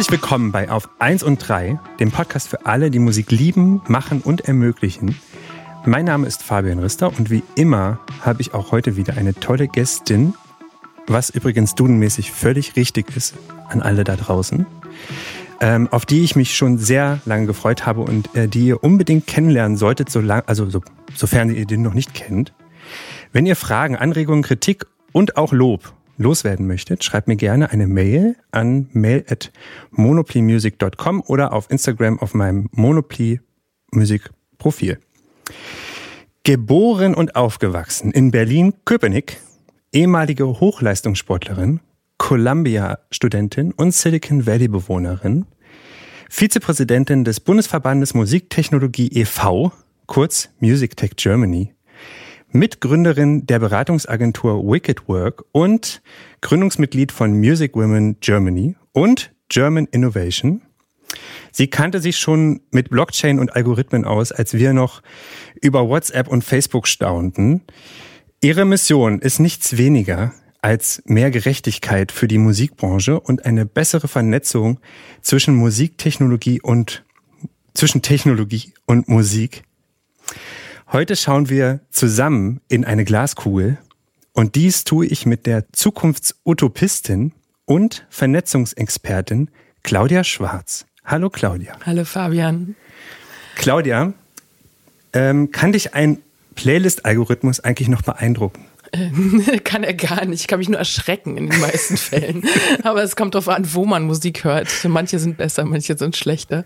Herzlich willkommen bei Auf 1 und 3, dem Podcast für alle, die Musik lieben, machen und ermöglichen. Mein Name ist Fabian Rister und wie immer habe ich auch heute wieder eine tolle Gästin, was übrigens dudenmäßig völlig richtig ist an alle da draußen, ähm, auf die ich mich schon sehr lange gefreut habe und äh, die ihr unbedingt kennenlernen solltet, so lang, also so, sofern ihr den noch nicht kennt. Wenn ihr Fragen, Anregungen, Kritik und auch Lob loswerden möchtet, schreibt mir gerne eine Mail an mail@monoplymusic.com oder auf Instagram auf meinem Monopoly Music Profil. Geboren und aufgewachsen in Berlin-Köpenick, ehemalige Hochleistungssportlerin, Columbia-Studentin und Silicon Valley-Bewohnerin, Vizepräsidentin des Bundesverbandes Musiktechnologie e.V., kurz Music Tech Germany, Mitgründerin der Beratungsagentur Wicked Work und Gründungsmitglied von Music Women Germany und German Innovation. Sie kannte sich schon mit Blockchain und Algorithmen aus, als wir noch über WhatsApp und Facebook staunten. Ihre Mission ist nichts weniger als mehr Gerechtigkeit für die Musikbranche und eine bessere Vernetzung zwischen Musiktechnologie und zwischen Technologie und Musik. Heute schauen wir zusammen in eine Glaskugel und dies tue ich mit der Zukunftsutopistin und Vernetzungsexpertin Claudia Schwarz. Hallo Claudia. Hallo Fabian. Claudia, ähm, kann dich ein Playlist-Algorithmus eigentlich noch beeindrucken? kann er gar nicht. Ich kann mich nur erschrecken in den meisten Fällen. Aber es kommt darauf an, wo man Musik hört. Manche sind besser, manche sind schlechter.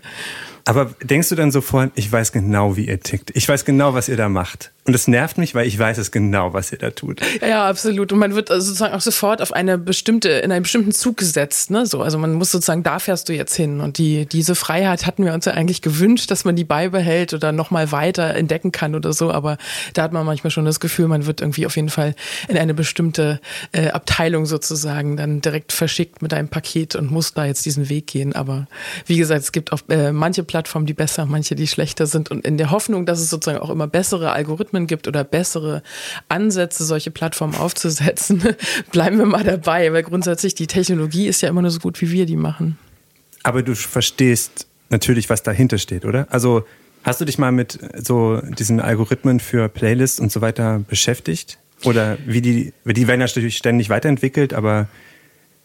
Aber denkst du dann sofort, ich weiß genau, wie ihr tickt. Ich weiß genau, was ihr da macht. Und es nervt mich, weil ich weiß es genau, was ihr da tut. Ja, absolut. Und man wird also sozusagen auch sofort auf eine bestimmte, in einen bestimmten Zug gesetzt. Ne? So, also man muss sozusagen, da fährst du jetzt hin. Und die, diese Freiheit hatten wir uns ja eigentlich gewünscht, dass man die beibehält oder nochmal weiter entdecken kann oder so. Aber da hat man manchmal schon das Gefühl, man wird irgendwie auf jeden Fall in eine bestimmte äh, Abteilung sozusagen dann direkt verschickt mit einem Paket und muss da jetzt diesen Weg gehen. Aber wie gesagt, es gibt auch äh, manche Plattformen, die besser, manche, die schlechter sind. Und in der Hoffnung, dass es sozusagen auch immer bessere Algorithmen gibt oder bessere Ansätze, solche Plattformen aufzusetzen, bleiben wir mal dabei. Weil grundsätzlich die Technologie ist ja immer nur so gut, wie wir die machen. Aber du verstehst natürlich, was dahinter steht, oder? Also hast du dich mal mit so diesen Algorithmen für Playlists und so weiter beschäftigt? Oder wie die, die werden natürlich ständig weiterentwickelt, aber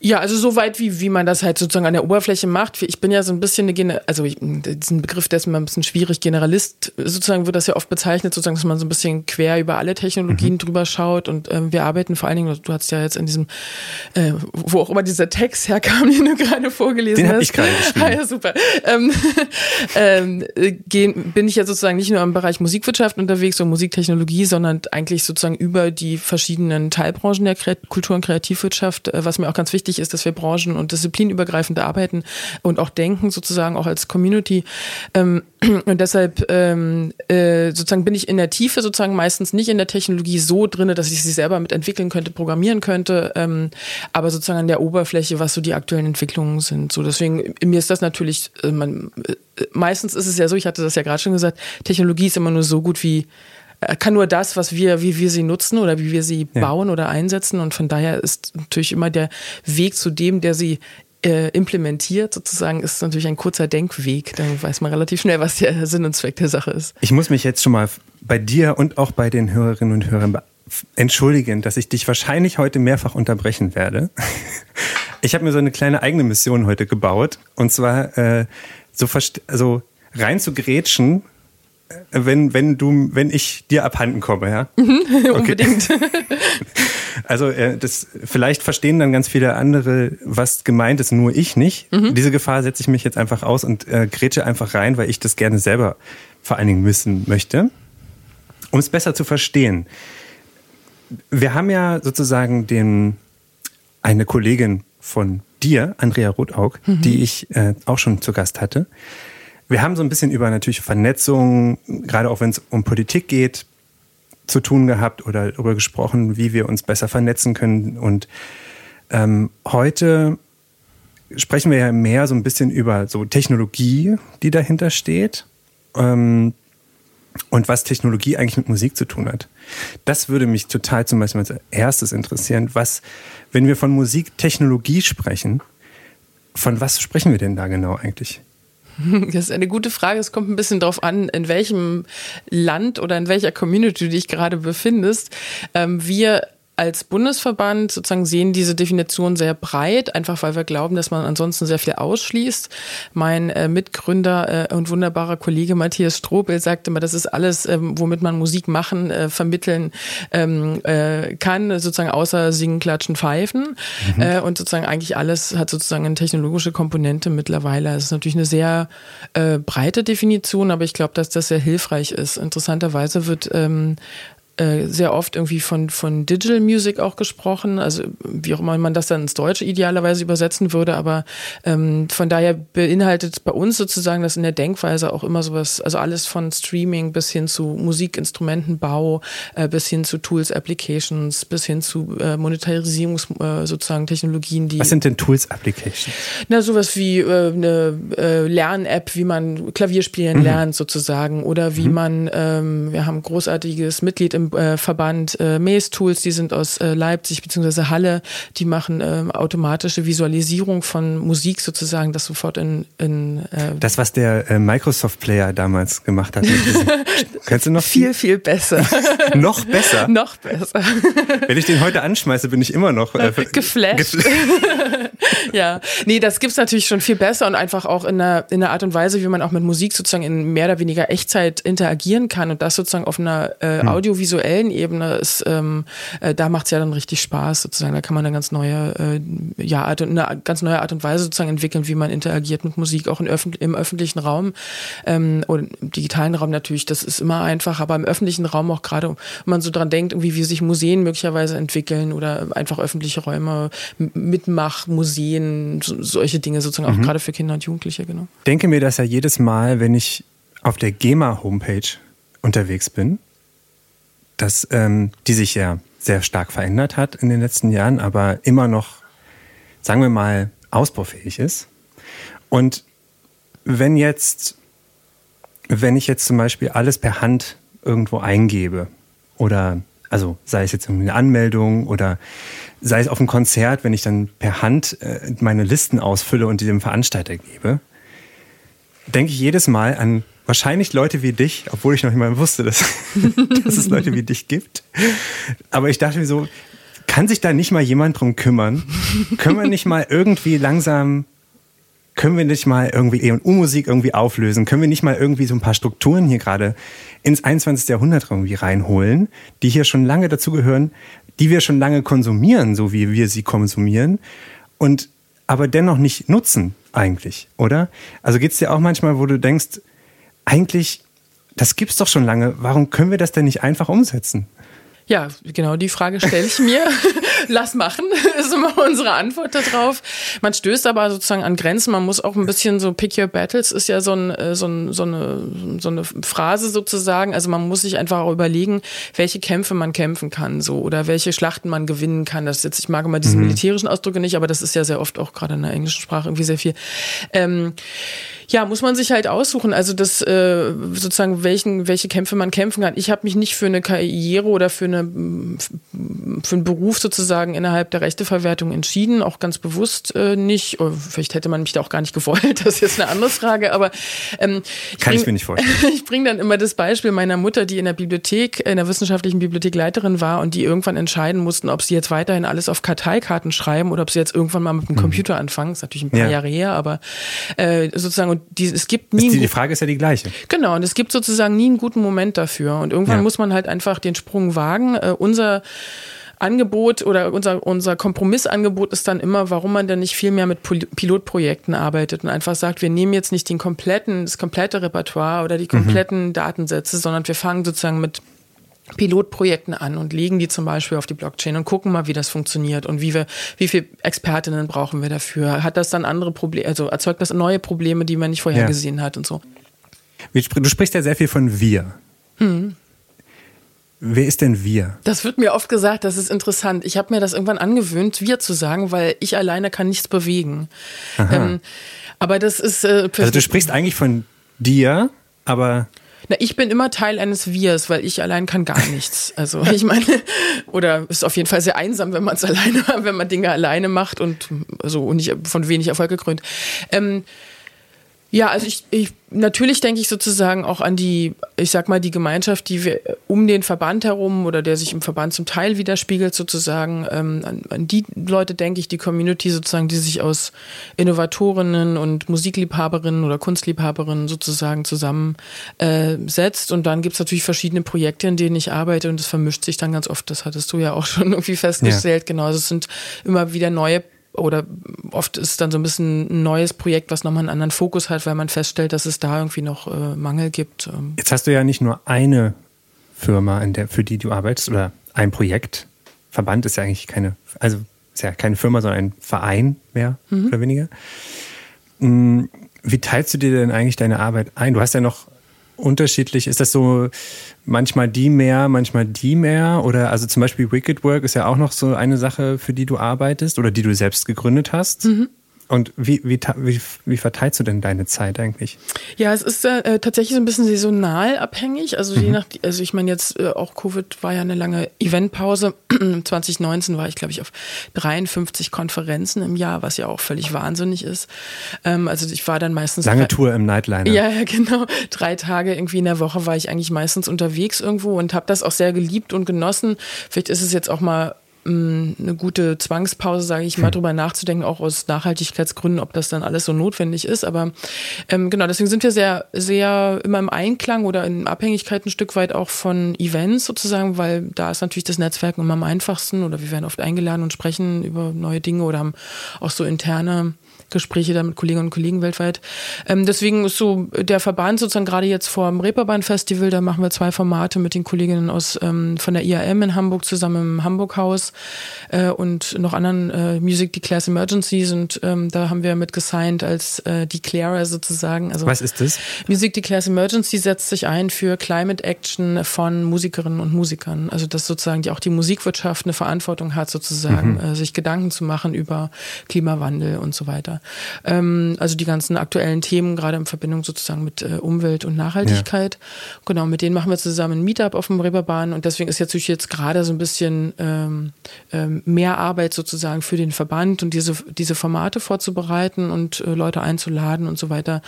ja, also so weit, wie, wie man das halt sozusagen an der Oberfläche macht. Ich bin ja so ein bisschen eine, Gene also ich, diesen Begriff, der ist immer ein bisschen schwierig. Generalist, sozusagen wird das ja oft bezeichnet, sozusagen, dass man so ein bisschen quer über alle Technologien mhm. drüber schaut. Und ähm, wir arbeiten vor allen Dingen, du hast ja jetzt in diesem, äh, wo auch immer dieser Text herkam, den du gerade vorgelesen den hast. ich gerade. Ah, ja, super. Ähm, ähm, gehen, bin ich ja sozusagen nicht nur im Bereich Musikwirtschaft unterwegs und Musiktechnologie, sondern eigentlich sozusagen über die verschiedenen Teilbranchen der Kultur- und Kreativwirtschaft, äh, was mir auch ganz wichtig wichtig ist, dass wir branchen- und disziplinübergreifend arbeiten und auch denken, sozusagen auch als Community. Ähm, und deshalb ähm, äh, sozusagen bin ich in der Tiefe sozusagen meistens nicht in der Technologie so drinne, dass ich sie selber mit entwickeln könnte, programmieren könnte, ähm, aber sozusagen an der Oberfläche, was so die aktuellen Entwicklungen sind. So deswegen mir ist das natürlich, äh, man, äh, meistens ist es ja so, ich hatte das ja gerade schon gesagt, Technologie ist immer nur so gut wie kann nur das, was wir, wie wir sie nutzen oder wie wir sie ja. bauen oder einsetzen. Und von daher ist natürlich immer der Weg zu dem, der sie äh, implementiert, sozusagen, ist natürlich ein kurzer Denkweg. Dann weiß man relativ schnell, was der Sinn und Zweck der Sache ist. Ich muss mich jetzt schon mal bei dir und auch bei den Hörerinnen und Hörern entschuldigen, dass ich dich wahrscheinlich heute mehrfach unterbrechen werde. Ich habe mir so eine kleine eigene Mission heute gebaut. Und zwar äh, so also rein zu grätschen wenn, wenn du, wenn ich dir abhanden komme, ja? Mhm, unbedingt. Also äh, das vielleicht verstehen dann ganz viele andere, was gemeint ist, nur ich nicht. Mhm. Diese Gefahr setze ich mich jetzt einfach aus und äh, grätsche einfach rein, weil ich das gerne selber vor allen Dingen wissen möchte, um es besser zu verstehen. Wir haben ja sozusagen den eine Kollegin von dir, Andrea Rotaug, mhm. die ich äh, auch schon zu Gast hatte. Wir haben so ein bisschen über natürlich Vernetzung, gerade auch wenn es um Politik geht, zu tun gehabt oder darüber gesprochen, wie wir uns besser vernetzen können. Und ähm, heute sprechen wir ja mehr so ein bisschen über so Technologie, die dahinter steht. Ähm, und was Technologie eigentlich mit Musik zu tun hat. Das würde mich total zum Beispiel als erstes interessieren. Was, wenn wir von Musiktechnologie sprechen, von was sprechen wir denn da genau eigentlich? Das ist eine gute Frage. Es kommt ein bisschen darauf an, in welchem Land oder in welcher Community du dich gerade befindest. Ähm, wir als Bundesverband sozusagen sehen diese Definition sehr breit, einfach weil wir glauben, dass man ansonsten sehr viel ausschließt. Mein äh, Mitgründer äh, und wunderbarer Kollege Matthias Strobel sagte immer, das ist alles, ähm, womit man Musik machen, äh, vermitteln ähm, äh, kann, sozusagen außer singen, klatschen, pfeifen. Mhm. Äh, und sozusagen eigentlich alles hat sozusagen eine technologische Komponente mittlerweile. Es ist natürlich eine sehr äh, breite Definition, aber ich glaube, dass das sehr hilfreich ist. Interessanterweise wird ähm, äh, sehr oft irgendwie von, von Digital Music auch gesprochen, also wie auch immer man das dann ins Deutsche idealerweise übersetzen würde, aber ähm, von daher beinhaltet bei uns sozusagen das in der Denkweise auch immer sowas, also alles von Streaming bis hin zu Musikinstrumentenbau, äh, bis hin zu Tools, Applications, bis hin zu äh, Monetarisierungs äh, sozusagen Technologien, die. Was sind denn Tools, Applications? Na, sowas wie äh, eine äh, Lern-App, wie man Klavier spielen mhm. lernt sozusagen oder wie mhm. man, ähm, wir haben großartiges Mitglied im äh, Verband äh, Maze Tools, die sind aus äh, Leipzig bzw. Halle, die machen äh, automatische Visualisierung von Musik sozusagen, das sofort in, in äh Das, was der äh, Microsoft Player damals gemacht hat. Kennst du noch viel, viel besser. noch besser? noch besser. Wenn ich den heute anschmeiße, bin ich immer noch äh, geflasht. geflasht. ja, nee, das gibt's natürlich schon viel besser und einfach auch in einer, in einer Art und Weise, wie man auch mit Musik sozusagen in mehr oder weniger Echtzeit interagieren kann und das sozusagen auf einer äh, hm. Audiovisuellen Ebene ist, ähm, äh, da macht's ja dann richtig Spaß sozusagen. Da kann man eine ganz neue, äh, ja, Art, eine ganz neue Art und Weise sozusagen entwickeln, wie man interagiert mit Musik, auch in öffn im öffentlichen Raum ähm, und im digitalen Raum natürlich. Das ist immer einfach, aber im öffentlichen Raum auch gerade, wenn man so dran denkt, irgendwie wie sich Museen möglicherweise entwickeln oder einfach öffentliche Räume, Mitmach, Museen Museen, so, solche Dinge sozusagen mhm. auch gerade für Kinder und Jugendliche, genau. denke mir das ja jedes Mal, wenn ich auf der GEMA-Homepage unterwegs bin, dass ähm, die sich ja sehr stark verändert hat in den letzten Jahren, aber immer noch, sagen wir mal, ausbaufähig ist. Und wenn jetzt, wenn ich jetzt zum Beispiel alles per Hand irgendwo eingebe oder also sei es jetzt eine Anmeldung oder sei es auf einem Konzert, wenn ich dann per Hand äh, meine Listen ausfülle und die dem Veranstalter gebe, denke ich jedes Mal an wahrscheinlich Leute wie dich, obwohl ich noch nicht mal wusste, dass, dass es Leute wie dich gibt. Aber ich dachte mir so, kann sich da nicht mal jemand drum kümmern? Können wir nicht mal irgendwie langsam können wir nicht mal irgendwie E&U-Musik irgendwie auflösen? Können wir nicht mal irgendwie so ein paar Strukturen hier gerade ins 21. Jahrhundert irgendwie reinholen, die hier schon lange dazugehören, die wir schon lange konsumieren, so wie wir sie konsumieren und aber dennoch nicht nutzen eigentlich, oder? Also geht es dir auch manchmal, wo du denkst, eigentlich, das gibt's doch schon lange, warum können wir das denn nicht einfach umsetzen? Ja, genau die Frage stelle ich mir. Lass machen, ist immer unsere Antwort darauf. Man stößt aber sozusagen an Grenzen. Man muss auch ein bisschen so pick your battles ist ja so, ein, äh, so, ein, so, eine, so eine Phrase sozusagen. Also man muss sich einfach auch überlegen, welche Kämpfe man kämpfen kann so oder welche Schlachten man gewinnen kann. Das jetzt, ich mag immer diese mhm. militärischen Ausdrücke nicht, aber das ist ja sehr oft auch gerade in der englischen Sprache irgendwie sehr viel. Ähm, ja, muss man sich halt aussuchen. Also das äh, sozusagen welchen welche Kämpfe man kämpfen kann. Ich habe mich nicht für eine Karriere oder für eine für einen Beruf sozusagen innerhalb der Rechteverwertung entschieden, auch ganz bewusst äh, nicht. Oder vielleicht hätte man mich da auch gar nicht gewollt. Das ist jetzt eine andere Frage. Aber ähm, ich kann bring, ich mir nicht vorstellen. ich bringe dann immer das Beispiel meiner Mutter, die in der Bibliothek, in der wissenschaftlichen Bibliothekleiterin war und die irgendwann entscheiden mussten, ob sie jetzt weiterhin alles auf Karteikarten schreiben oder ob sie jetzt irgendwann mal mit dem mhm. Computer anfangen. Das ist natürlich ein paar ja. Jahre her, aber äh, sozusagen die, es gibt nie. Die, die, Frage ist ja die gleiche. Genau, und es gibt sozusagen nie einen guten Moment dafür. Und irgendwann ja. muss man halt einfach den Sprung wagen. Äh, unser Angebot oder unser, unser Kompromissangebot ist dann immer, warum man denn nicht viel mehr mit Pilotprojekten arbeitet und einfach sagt, wir nehmen jetzt nicht den kompletten, das komplette Repertoire oder die mhm. kompletten mhm. Datensätze, sondern wir fangen sozusagen mit Pilotprojekten an und legen die zum Beispiel auf die Blockchain und gucken mal, wie das funktioniert und wie wir, wie viele Expertinnen brauchen wir dafür? Hat das dann andere Probleme, also erzeugt das neue Probleme, die man nicht vorher ja. gesehen hat und so? Du sprichst ja sehr viel von wir. Hm. Wer ist denn wir? Das wird mir oft gesagt, das ist interessant. Ich habe mir das irgendwann angewöhnt, wir zu sagen, weil ich alleine kann nichts bewegen. Ähm, aber das ist. Äh, also du sprichst eigentlich von dir, aber Na, ich bin immer Teil eines Wirs, weil ich allein kann gar nichts. Also ich meine, oder ist auf jeden Fall sehr einsam, wenn man es alleine, wenn man Dinge alleine macht und so und nicht von wenig Erfolg gekrönt. Ähm, ja, also ich, ich natürlich denke ich sozusagen auch an die, ich sag mal, die Gemeinschaft, die wir um den Verband herum oder der sich im Verband zum Teil widerspiegelt, sozusagen. Ähm, an, an die Leute denke ich, die Community sozusagen, die sich aus Innovatorinnen und Musikliebhaberinnen oder Kunstliebhaberinnen sozusagen zusammensetzt. Äh, und dann gibt's natürlich verschiedene Projekte, in denen ich arbeite und das vermischt sich dann ganz oft. Das hattest du ja auch schon irgendwie festgestellt. Ja. Genau, also es sind immer wieder neue oder oft ist es dann so ein bisschen ein neues Projekt, was nochmal einen anderen Fokus hat, weil man feststellt, dass es da irgendwie noch äh, Mangel gibt. Ähm. Jetzt hast du ja nicht nur eine Firma, der, für die du arbeitest oder ein Projekt. Verband ist ja eigentlich keine, also ist ja keine Firma, sondern ein Verein mehr mhm. oder weniger. Hm, wie teilst du dir denn eigentlich deine Arbeit ein? Du hast ja noch unterschiedlich? Ist das so manchmal die mehr, manchmal die mehr? Oder also zum Beispiel Wicked Work ist ja auch noch so eine Sache, für die du arbeitest oder die du selbst gegründet hast. Mhm. Und wie, wie, wie, wie verteilst du denn deine Zeit eigentlich? Ja, es ist äh, tatsächlich so ein bisschen saisonal abhängig. Also mhm. je nach, also ich meine jetzt äh, auch Covid war ja eine lange Eventpause. 2019 war ich, glaube ich, auf 53 Konferenzen im Jahr, was ja auch völlig wahnsinnig ist. Ähm, also ich war dann meistens. Lange Tour im Nightliner. Ja, ja, genau. Drei Tage irgendwie in der Woche war ich eigentlich meistens unterwegs irgendwo und habe das auch sehr geliebt und genossen. Vielleicht ist es jetzt auch mal eine gute Zwangspause, sage ich mal, hm. drüber nachzudenken, auch aus Nachhaltigkeitsgründen, ob das dann alles so notwendig ist. Aber ähm, genau, deswegen sind wir sehr, sehr immer im Einklang oder in Abhängigkeit ein Stück weit auch von Events sozusagen, weil da ist natürlich das Netzwerk immer am einfachsten oder wir werden oft eingeladen und sprechen über neue Dinge oder haben auch so interne Gespräche da mit Kolleginnen und Kollegen weltweit. Ähm, deswegen ist so der Verband sozusagen gerade jetzt vor dem Reeperbahn-Festival, da machen wir zwei Formate mit den Kolleginnen aus ähm, von der IAM in Hamburg zusammen im Hamburg-Haus äh, und noch anderen äh, Music Declares Emergencies und ähm, da haben wir mit gesigned als äh, Declarer sozusagen. Also Was ist das? Music Declares Emergency setzt sich ein für Climate Action von Musikerinnen und Musikern. Also dass sozusagen die auch die Musikwirtschaft eine Verantwortung hat, sozusagen, mhm. äh, sich Gedanken zu machen über Klimawandel und so weiter. Ähm, also die ganzen aktuellen Themen, gerade in Verbindung sozusagen mit äh, Umwelt und Nachhaltigkeit. Ja. Genau, mit denen machen wir zusammen ein Meetup auf dem Reeperbahn und deswegen ist jetzt natürlich jetzt gerade so ein bisschen ähm, ähm, mehr Arbeit sozusagen für den Verband und diese, diese Formate vorzubereiten und äh, Leute einzuladen und so weiter.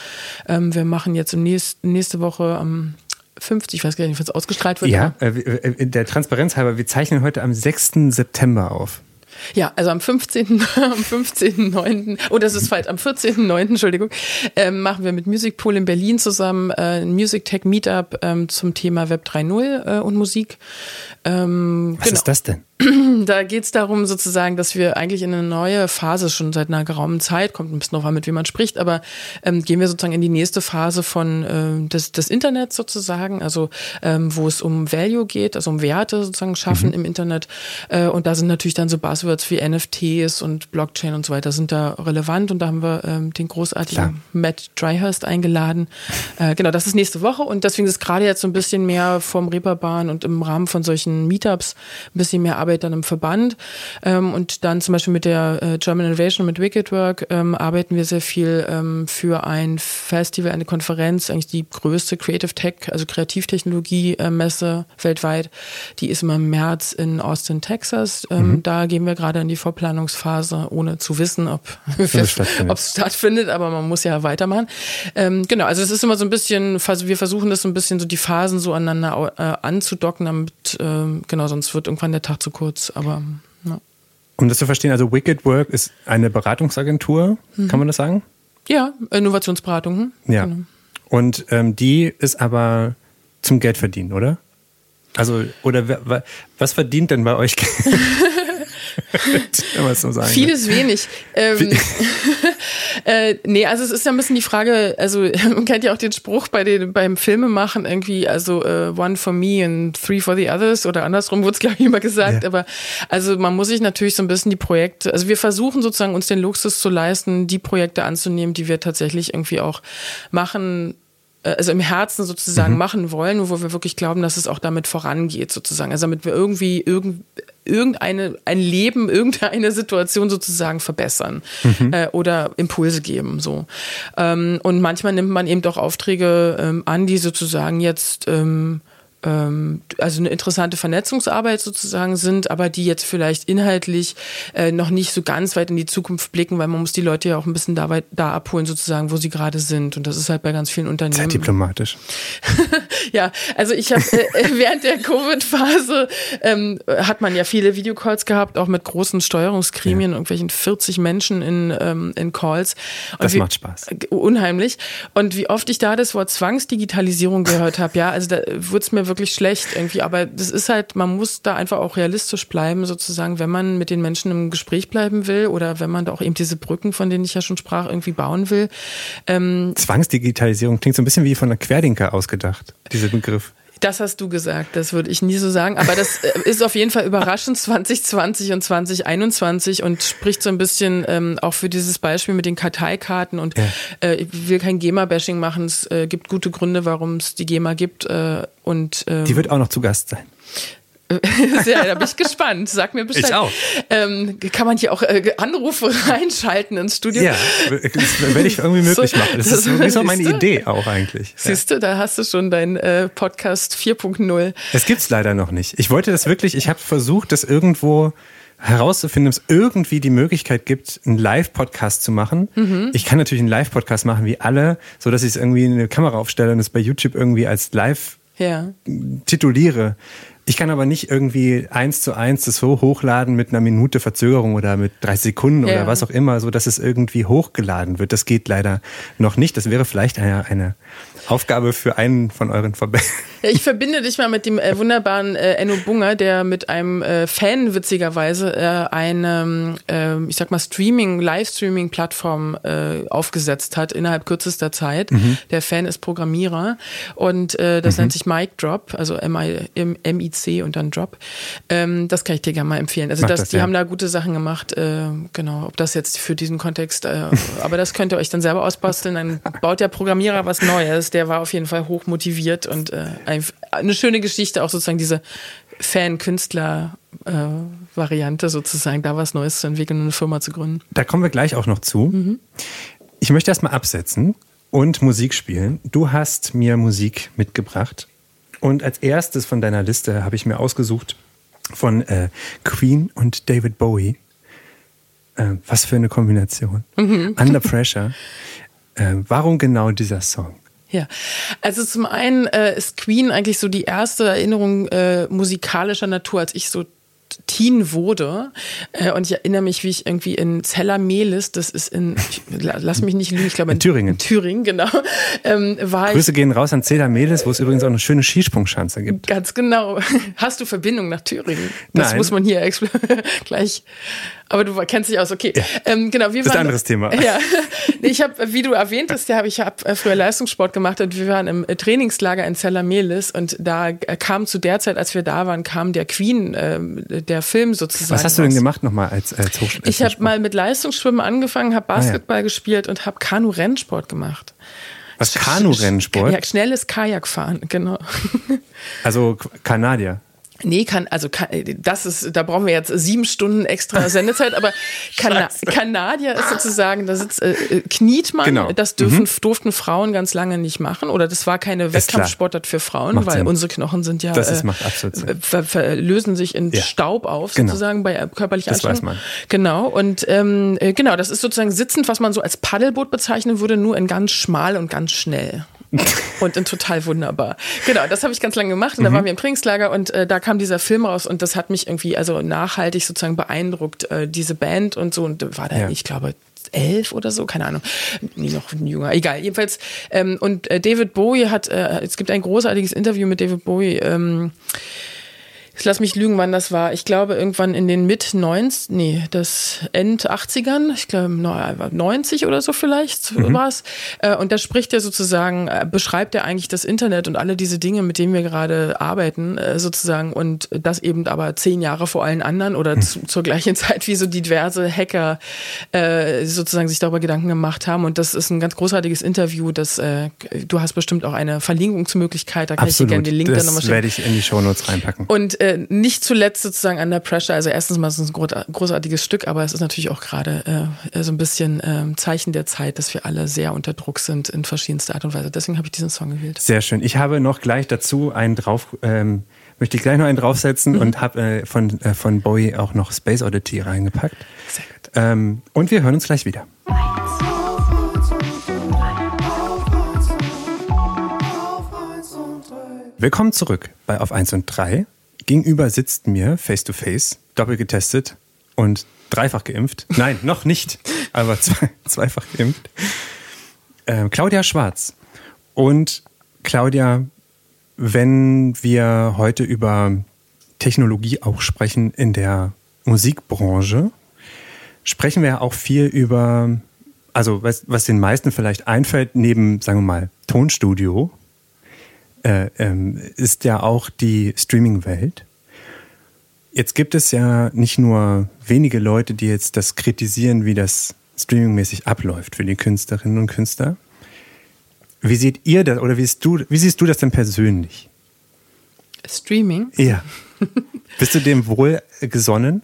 Ähm, wir machen jetzt im nächsten, nächste Woche am 50, ich weiß gar nicht, wann es ausgestrahlt wird. Ja, äh, äh der Transparenz halber, wir zeichnen heute am 6. September auf. Ja, also am 15. am 15.9. Oh, das ist falsch, am 14.9. Entschuldigung, ähm, machen wir mit Music Pool in Berlin zusammen äh, ein Music Tech Meetup ähm, zum Thema Web 3.0 äh, und Musik. Ähm, Was genau. ist das denn? Da geht es darum sozusagen, dass wir eigentlich in eine neue Phase schon seit einer geraumen Zeit, kommt ein bisschen noch an, mit wem man spricht, aber ähm, gehen wir sozusagen in die nächste Phase von äh, des, des Internets sozusagen, also ähm, wo es um Value geht, also um Werte sozusagen schaffen mhm. im Internet. Äh, und da sind natürlich dann so Buzzwords wie NFTs und Blockchain und so weiter sind da relevant und da haben wir ähm, den großartigen Klar. Matt Dryhurst eingeladen. Äh, genau, das ist nächste Woche und deswegen ist gerade jetzt so ein bisschen mehr vom Reeperbahn und im Rahmen von solchen Meetups ein bisschen mehr Arbeit dann im Verband ähm, und dann zum Beispiel mit der äh, German Innovation mit Wicked Work ähm, arbeiten wir sehr viel ähm, für ein Festival, eine Konferenz, eigentlich die größte Creative Tech, also Kreativtechnologie-Messe äh, weltweit. Die ist immer im März in Austin, Texas. Ähm, mhm. Da gehen wir gerade in die Vorplanungsphase, ohne zu wissen, ob es stattfindet. stattfindet, aber man muss ja weitermachen. Ähm, genau, also es ist immer so ein bisschen, wir versuchen das so ein bisschen so die Phasen so aneinander äh, anzudocken, damit, äh, genau, sonst wird irgendwann der Tag zu kurz, aber ja. Um das zu verstehen, also Wicked Work ist eine Beratungsagentur, mhm. kann man das sagen? Ja, Innovationsberatung. Hm? Ja. Genau. Und ähm, die ist aber zum Geld verdienen, oder? Also, oder was verdient denn bei euch? sagen Vieles wenig. Ähm, äh, nee, also es ist ja ein bisschen die Frage, also man kennt ja auch den Spruch bei den, beim Filmemachen irgendwie, also uh, one for me and three for the others oder andersrum wurde es glaube ich immer gesagt, ja. aber also man muss sich natürlich so ein bisschen die Projekte, also wir versuchen sozusagen uns den Luxus zu leisten, die Projekte anzunehmen, die wir tatsächlich irgendwie auch machen also im Herzen sozusagen mhm. machen wollen, wo wir wirklich glauben, dass es auch damit vorangeht sozusagen. Also damit wir irgendwie irgend, irgendeine ein Leben, irgendeine Situation sozusagen verbessern mhm. äh, oder Impulse geben so. Ähm, und manchmal nimmt man eben doch Aufträge ähm, an, die sozusagen jetzt ähm, ähm, also eine interessante Vernetzungsarbeit sozusagen sind, aber die jetzt vielleicht inhaltlich äh, noch nicht so ganz weit in die Zukunft blicken, weil man muss die Leute ja auch ein bisschen da, weit, da abholen sozusagen, wo sie gerade sind. Und das ist halt bei ganz vielen Unternehmen. Sehr diplomatisch. ja, also ich habe äh, äh, während der Covid-Phase ähm, hat man ja viele Videocalls gehabt, auch mit großen Steuerungsgremien, ja. irgendwelchen 40 Menschen in, ähm, in Calls. Und das wie, macht Spaß. Äh, unheimlich. Und wie oft ich da das Wort Zwangsdigitalisierung gehört habe, ja, also da wurde es mir wirklich schlecht irgendwie. Aber das ist halt, man muss da einfach auch realistisch bleiben, sozusagen, wenn man mit den Menschen im Gespräch bleiben will oder wenn man da auch eben diese Brücken, von denen ich ja schon sprach, irgendwie bauen will. Ähm, Zwangsdigitalisierung klingt so ein bisschen wie von einer Querdenker ausgedacht, dieser Begriff. Das hast du gesagt, das würde ich nie so sagen. Aber das äh, ist auf jeden Fall überraschend 2020 und 2021 und spricht so ein bisschen ähm, auch für dieses Beispiel mit den Karteikarten. Und ja. äh, ich will kein GEMA-Bashing machen. Es äh, gibt gute Gründe, warum es die GEMA gibt. Äh, und, ähm, die wird auch noch zu Gast sein. Sehr, da bin ich gespannt. Sag mir Bescheid. Ich auch. Ähm, kann man hier auch äh, Anrufe reinschalten ins Studio? Ja, das werde ich irgendwie möglich so, machen. Das, das ist sowieso meine Idee auch eigentlich. Siehst du, da hast du schon dein äh, Podcast 4.0. Das gibt's leider noch nicht. Ich wollte das wirklich, ich habe versucht, das irgendwo herauszufinden, ob es irgendwie die Möglichkeit gibt, einen Live-Podcast zu machen. Mhm. Ich kann natürlich einen Live-Podcast machen wie alle, so dass ich es irgendwie in eine Kamera aufstelle und es bei YouTube irgendwie als Live ja. tituliere. Ich kann aber nicht irgendwie eins zu eins das so hochladen mit einer Minute Verzögerung oder mit 30 Sekunden ja. oder was auch immer, so dass es irgendwie hochgeladen wird. Das geht leider noch nicht. Das wäre vielleicht eine, eine Aufgabe für einen von euren Verbänden. Ja, ich verbinde dich mal mit dem äh, wunderbaren äh, Enno Bunger, der mit einem äh, Fan witzigerweise äh, eine, äh, ich sag mal, Streaming, Livestreaming-Plattform äh, aufgesetzt hat innerhalb kürzester Zeit. Mhm. Der Fan ist Programmierer und äh, das mhm. nennt sich Mic Drop, also M-I-C und dann Drop. Ähm, das kann ich dir gerne mal empfehlen. Also das, das, die ja. haben da gute Sachen gemacht. Äh, genau, ob das jetzt für diesen Kontext, äh, aber das könnt ihr euch dann selber ausbasteln. Dann baut der Programmierer was Neues. Der war auf jeden Fall hoch motiviert und äh, eine schöne Geschichte, auch sozusagen diese Fan-Künstler-Variante sozusagen, da was Neues zu entwickeln und eine Firma zu gründen. Da kommen wir gleich auch noch zu. Mhm. Ich möchte erstmal absetzen und Musik spielen. Du hast mir Musik mitgebracht. Und als erstes von deiner Liste habe ich mir ausgesucht von äh, Queen und David Bowie. Äh, was für eine Kombination. Mhm. Under Pressure. Äh, warum genau dieser Song? Ja, also zum einen äh, ist Queen eigentlich so die erste Erinnerung äh, musikalischer Natur, als ich so Teen wurde. Äh, und ich erinnere mich, wie ich irgendwie in Zeller-Melis, das ist in, ich, lass mich nicht lügen, ich glaube in, in Thüringen. In Thüringen, genau. Ähm, war Grüße ich, gehen raus an Zeller-Melis, wo es übrigens auch eine schöne Skisprungschanze gibt. Ganz genau. Hast du Verbindung nach Thüringen? Das Nein. muss man hier gleich aber du kennst dich aus, okay. Ja. Ähm, genau, wir das ist ein anderes Thema. Ja, ich habe, wie du erwähnt hast, ja, ich habe äh, früher Leistungssport gemacht und wir waren im äh, Trainingslager in Zellamelis und da kam zu der Zeit, als wir da waren, kam der Queen, äh, der Film sozusagen. Was hast du denn gemacht nochmal als, als Hochschul Ich habe mal mit Leistungsschwimmen angefangen, habe Basketball ah, ja. gespielt und habe Kanu-Rennsport gemacht. Was Kanu-Rennsport? Ja, schnelles Kajakfahren, genau. Also Kanadier. Nee, kann, also kann, das ist, da brauchen wir jetzt sieben Stunden extra Sendezeit, aber Kana Kanadier ist sozusagen, da sitzt, äh, äh, kniet man, genau. das dürfen, mhm. durften Frauen ganz lange nicht machen oder das war keine Wettkampfsportart für Frauen, macht weil Sinn. unsere Knochen sind ja, das ist, macht absolut Sinn. Äh, lösen sich in ja. Staub auf, genau. sozusagen bei körperlicher das Anstrengung. Weiß man. Genau, und ähm, äh, genau, das ist sozusagen sitzend, was man so als Paddelboot bezeichnen würde, nur in ganz schmal und ganz schnell und in total wunderbar. Genau, das habe ich ganz lange gemacht und mhm. da waren wir im Trainingslager und äh, da kam dieser Film raus und das hat mich irgendwie also nachhaltig sozusagen beeindruckt, äh, diese Band und so und war da, ja. ich glaube, elf oder so, keine Ahnung, nie noch jünger, egal. Jedenfalls ähm, und äh, David Bowie hat, äh, es gibt ein großartiges Interview mit David Bowie. Ähm, Ich lass mich lügen, wann das war. Ich glaube irgendwann in den mit 90, nee, das End 80ern, ich glaube 90 oder so vielleicht mhm. war es. Äh, und da spricht er sozusagen, äh, beschreibt er eigentlich das Internet und alle diese Dinge, mit denen wir gerade arbeiten, äh, sozusagen. Und das eben aber zehn Jahre vor allen anderen oder mhm. zu, zur gleichen Zeit, wie so diverse Hacker sozusagen sich darüber Gedanken gemacht haben. Und das ist ein ganz großartiges Interview. Das, du hast bestimmt auch eine Verlinkungsmöglichkeit, da kann Absolut. ich dir gerne den Link das dann nochmal schicken. werde ich in die Shownotes reinpacken. Und äh, nicht zuletzt sozusagen Under Pressure. Also erstens mal ist es ein großartiges Stück, aber es ist natürlich auch gerade äh, so ein bisschen äh, Zeichen der Zeit, dass wir alle sehr unter Druck sind in verschiedenster Art und Weise. Deswegen habe ich diesen Song gewählt. Sehr schön. Ich habe noch gleich dazu einen drauf, ähm, möchte ich gleich noch einen draufsetzen mhm. und habe äh, von, äh, von Bowie auch noch Space Oddity reingepackt. Sehr gut. Ähm, und wir hören uns gleich wieder. Willkommen zurück bei Auf 1 und 3. Gegenüber sitzt mir face to face, doppelt getestet und dreifach geimpft. Nein, noch nicht, aber zwei, zweifach geimpft. Äh, Claudia Schwarz. Und Claudia, wenn wir heute über Technologie auch sprechen in der Musikbranche, sprechen wir auch viel über, also was, was den meisten vielleicht einfällt, neben, sagen wir mal, Tonstudio äh, ähm, ist ja auch die Streaming-Welt. Jetzt gibt es ja nicht nur wenige Leute, die jetzt das kritisieren, wie das streamingmäßig abläuft für die Künstlerinnen und Künstler. Wie seht ihr das oder wie siehst du, wie siehst du das denn persönlich? Streaming? Ja. Bist du dem wohl gesonnen?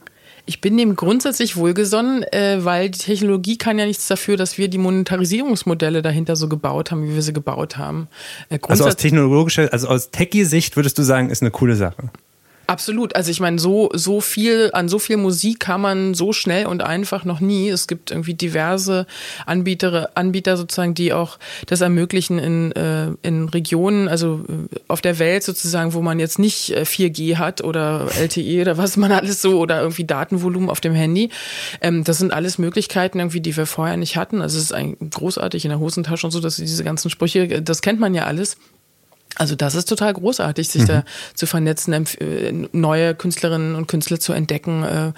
Ich bin dem grundsätzlich wohlgesonnen, äh, weil die Technologie kann ja nichts dafür, dass wir die Monetarisierungsmodelle dahinter so gebaut haben, wie wir sie gebaut haben. Äh, also aus technologischer, also aus Techie-Sicht würdest du sagen, ist eine coole Sache. Absolut. Also ich meine, so, so viel, an so viel Musik kann man so schnell und einfach noch nie. Es gibt irgendwie diverse Anbieter, Anbieter sozusagen, die auch das ermöglichen in, äh, in Regionen, also äh, auf der Welt sozusagen, wo man jetzt nicht 4G äh, hat oder LTE oder was man alles so oder irgendwie Datenvolumen auf dem Handy. Ähm, das sind alles Möglichkeiten irgendwie, die wir vorher nicht hatten. Also es ist ein, großartig in der Hosentasche und so, dass diese ganzen Sprüche, das kennt man ja alles. Also das ist total großartig, sich mhm. da zu vernetzen, äh, neue Künstlerinnen und Künstler zu entdecken, äh,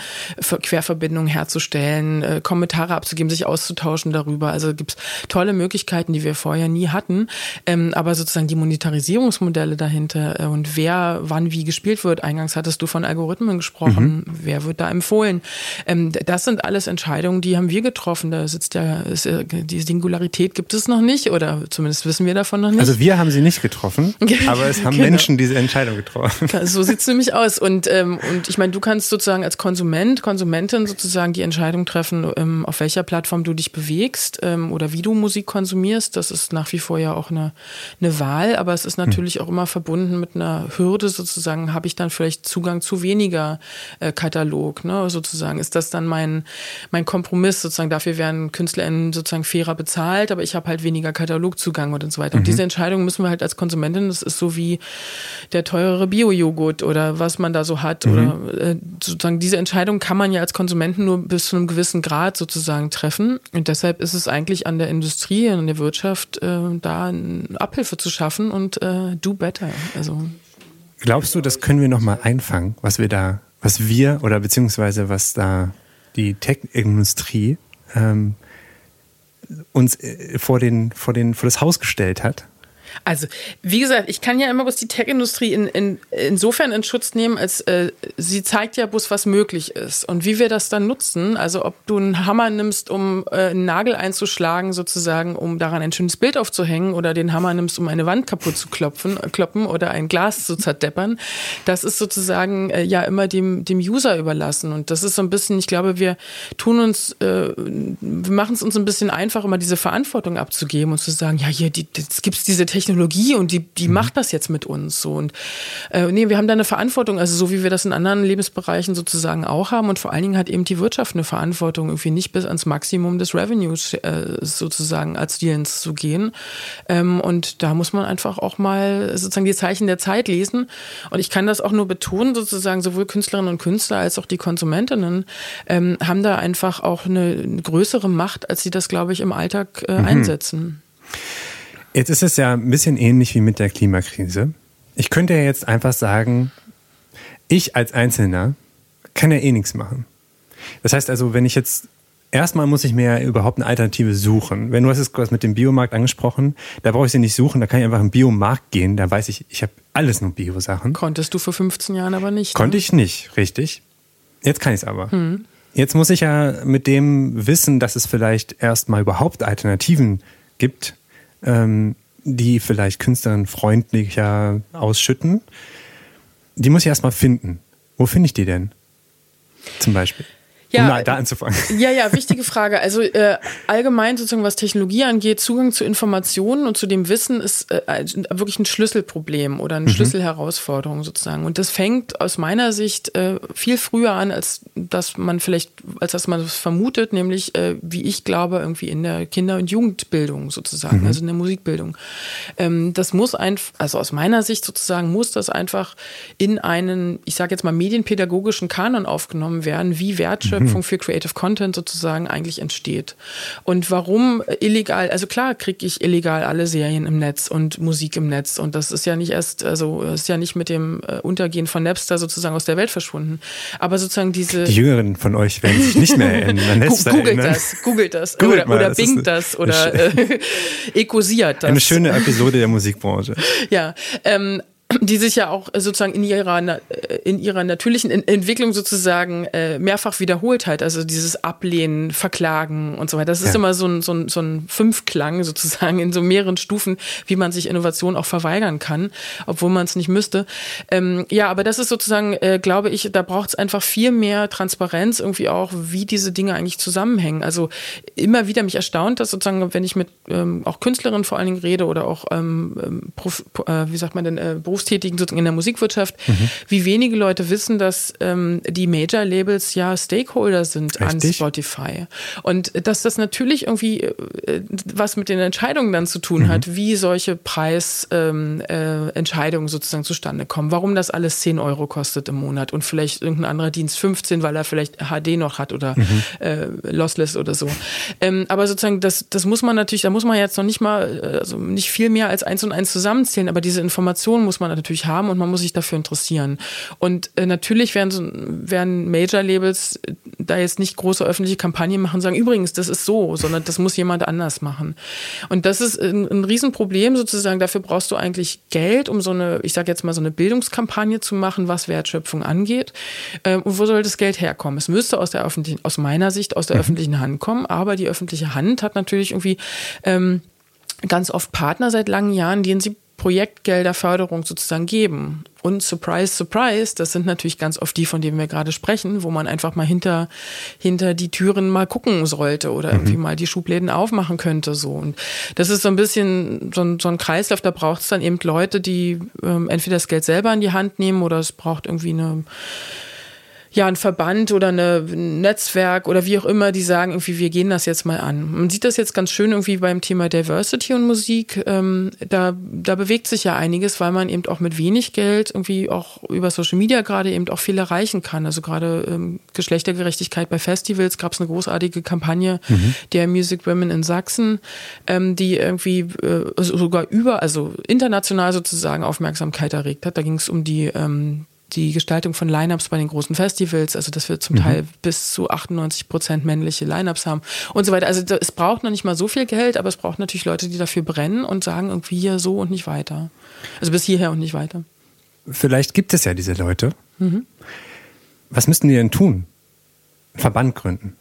Querverbindungen herzustellen, äh, Kommentare abzugeben, sich auszutauschen darüber. Also gibt es tolle Möglichkeiten, die wir vorher nie hatten. Ähm, aber sozusagen die Monetarisierungsmodelle dahinter und wer wann wie gespielt wird. Eingangs hattest du von Algorithmen gesprochen. Mhm. Wer wird da empfohlen? Ähm, das sind alles Entscheidungen, die haben wir getroffen. Da sitzt ja, die Singularität gibt es noch nicht oder zumindest wissen wir davon noch nicht. Also wir haben sie nicht getroffen. aber es haben genau. Menschen diese Entscheidung getroffen. So sieht es nämlich aus. Und, ähm, und ich meine, du kannst sozusagen als Konsument, Konsumentin sozusagen die Entscheidung treffen, ähm, auf welcher Plattform du dich bewegst ähm, oder wie du Musik konsumierst. Das ist nach wie vor ja auch eine, eine Wahl, aber es ist hm. natürlich hm. auch immer verbunden mit einer Hürde sozusagen. Habe ich dann vielleicht Zugang zu weniger äh, Katalog, ne? sozusagen? Ist das dann mein, mein Kompromiss sozusagen? Dafür werden KünstlerInnen sozusagen fairer bezahlt, aber ich habe halt weniger Katalogzugang und so weiter. Mhm. Und diese Entscheidung müssen wir halt als Konsumentin finden. Das ist so wie der teurere Bio-Joghurt oder was man da so hat. Mhm. Oder äh, sozusagen diese Entscheidung kann man ja als Konsumenten nur bis zu einem gewissen Grad sozusagen treffen. Und deshalb ist es eigentlich an der Industrie, an der Wirtschaft, äh, da eine Abhilfe zu schaffen und äh, do better. Also Glaubst du, das können wir nochmal einfangen, was wir da, was wir oder beziehungsweise was da die Tech-Industrie ähm, uns äh, vor, den, vor, den, vor das Haus gestellt hat? Also, wie gesagt, ich kann ja immer bloß die Tech-Industrie in, in, insofern in Schutz nehmen, als äh, sie zeigt ja bloß, was möglich ist. Und wie wir das dann nutzen, also ob du einen Hammer nimmst, um äh, einen Nagel einzuschlagen, sozusagen, um daran ein schönes Bild aufzuhängen, oder den Hammer nimmst, um eine Wand kaputt zu klopfen, äh, kloppen oder ein Glas zu zerdeppern, das ist sozusagen äh, ja immer dem, dem User überlassen. Und das ist so ein bisschen, ich glaube, wir tun uns, äh, wir machen es uns ein bisschen einfach, immer diese Verantwortung abzugeben und zu sagen, ja, hier, die, jetzt gibt's diese Technologie, Technologie und die, die mhm. macht das jetzt mit uns so. Und äh, nee, wir haben da eine Verantwortung, also so wie wir das in anderen Lebensbereichen sozusagen auch haben. Und vor allen Dingen hat eben die Wirtschaft eine Verantwortung, irgendwie nicht bis ans Maximum des Revenues äh, sozusagen als Dealens zu gehen. Ähm, und da muss man einfach auch mal sozusagen die Zeichen der Zeit lesen. Und ich kann das auch nur betonen, sozusagen, sowohl Künstlerinnen und Künstler als auch die Konsumentinnen ähm, haben da einfach auch eine, eine, größere Macht, als sie das, glaube ich, im Alltag äh, mhm. einsetzen. Jetzt ist es ja ein bisschen ähnlich wie mit der Klimakrise. Ich könnte ja jetzt einfach sagen, ich als Einzelner kann ja eh nichts machen. Das heißt also, wenn ich jetzt Erstmal muss ich mir überhaupt eine Alternative suchen. Wenn du hast es was mit dem Biomarkt angesprochen, da brauche ich sie nicht suchen, da kann ich einfach im Biomarkt gehen, da weiß ich, ich habe alles nur Bio-Sachen. Konntest du vor 15 Jahren aber nicht. Konnte ne? ich nicht, richtig. Jetzt kann ich es aber. Hm. Jetzt muss ich ja mit dem wissen, dass es vielleicht erstmal überhaupt Alternativen gibt, ähm, die vielleicht Künstlerinnen freundlicher ausschütten. Die muss ich erstmal finden. Wo finde ich die denn? Zum Beispiel ja, um da anzufangen. Ja, ja, wichtige Frage. Also äh, allgemein sozusagen, was Technologie angeht, Zugang zu Informationen und zu dem Wissen ist äh, wirklich ein Schlüsselproblem oder eine mhm. Schlüsselherausforderung sozusagen. Und das fängt aus meiner Sicht äh, viel früher an, als dass man vielleicht, als dass man das vermutet, nämlich äh, wie ich glaube, irgendwie in der Kinder- und Jugendbildung sozusagen, mhm. also in der Musikbildung. Ähm, das muss einfach, also aus meiner Sicht sozusagen, muss das einfach in einen, ich sage jetzt mal, medienpädagogischen Kanon aufgenommen werden, wie Wertschöpfung Wertschöpfung mhm. für Creative Content sozusagen eigentlich entsteht. Und warum illegal, also klar kriege ich illegal alle Serien im Netz und Musik im Netz und das ist ja nicht erst, also ist ja nicht mit dem äh, Untergehen von Napster sozusagen aus der Welt verschwunden. Aber sozusagen diese... Die Jüngeren von euch werden sich nicht mehr erinnern. Napster googelt erinnern. das, googelt das googelt oder, oder das bingt das oder äh, ekosiert das. Eine schöne Episode der Musikbranche. Ja, ähm, die sich ja auch sozusagen in ihrer äh, in ihrer natürlichen Entwicklung sozusagen äh, mehrfach wiederholt hat. Also dieses Ablehnen, Verklagen und so weiter. Das ist ja. immer so ein, so, ein, so ein Fünfklang sozusagen in so mehreren Stufen, wie man sich Innovation auch verweigern kann, obwohl man es nicht müsste. Ähm, ja, aber das ist sozusagen, äh, glaube ich, da braucht es einfach viel mehr Transparenz irgendwie auch, wie diese Dinge eigentlich zusammenhängen. Also immer wieder mich erstaunt, dass sozusagen, wenn ich mit ähm, auch Künstlerinnen vor allen Dingen rede oder auch ähm, ähm Prof, äh, wie sagt man denn, äh, Berufs Berufstätigen sozusagen in der Musikwirtschaft, mhm. wie wenige Leute wissen, dass ähm, die Major-Labels ja Stakeholder sind Richtig? an Spotify. Und dass das natürlich irgendwie äh, was mit den Entscheidungen dann zu tun mhm. hat, wie solche Preisentscheidungen ähm, äh, sozusagen zustande kommen. Warum das alles 10 Euro kostet im Monat und vielleicht irgendein anderer Dienst 15, weil er vielleicht HD noch hat oder mhm. äh, Lossless oder so. Ähm, aber sozusagen, das, das muss man natürlich, da muss man jetzt noch nicht mal, äh, also nicht viel mehr als eins und eins zusammenzählen, aber diese Informationen muss man natürlich haben und man muss sich dafür interessieren. Und äh, natürlich werden, werden Major-Labels äh, da jetzt nicht große öffentliche Kampagnen machen und sagen, übrigens, das ist so, sondern das muss jemand anders machen. Und das ist ein, ein Riesenproblem sozusagen. Dafür brauchst du eigentlich Geld, um so eine, ich sage jetzt mal, so eine Bildungskampagne zu machen, was Wertschöpfung angeht. Ähm, und wo soll das Geld herkommen? Es müsste aus der öffentlichen, aus meiner Sicht aus der mhm. öffentlichen Hand kommen, aber die öffentliche Hand hat natürlich irgendwie ähm, ganz oft Partner seit langen Jahren, denen sie Projektgelderförderung sozusagen geben. Und surprise, surprise, das sind natürlich ganz oft die, von denen wir gerade sprechen, wo man einfach mal hinter, hinter die Türen mal gucken sollte oder mhm. irgendwie mal die Schubläden aufmachen könnte. So. Und das ist so ein bisschen so ein, so ein Kreislauf, da braucht es dann eben Leute, die ähm, entweder das Geld selber in die Hand nehmen oder es braucht irgendwie eine ja, ein Verband oder eine, ein Netzwerk oder wie auch immer, die sagen irgendwie, wir gehen das jetzt mal an. Man sieht das jetzt ganz schön irgendwie beim Thema Diversity und Musik. Ähm, da, da bewegt sich ja einiges, weil man eben auch mit wenig Geld irgendwie auch über Social Media gerade eben auch viel erreichen kann. Also gerade ähm, Geschlechtergerechtigkeit bei Festivals gab es eine großartige Kampagne mhm. der Music Women in Sachsen, ähm, die irgendwie äh, sogar über, also international sozusagen Aufmerksamkeit erregt hat. Da ging es um die ähm, die Gestaltung von Lineups bei den großen Festivals, also dass wir zum mhm. Teil bis zu 98 Prozent männliche Lineups haben und so weiter. Also es braucht noch nicht mal so viel Geld, aber es braucht natürlich Leute, die dafür brennen und sagen irgendwie hier so und nicht weiter. Also bis hierher und nicht weiter. Vielleicht gibt es ja diese Leute. Mhm. Was müssten die denn tun? Verband gründen.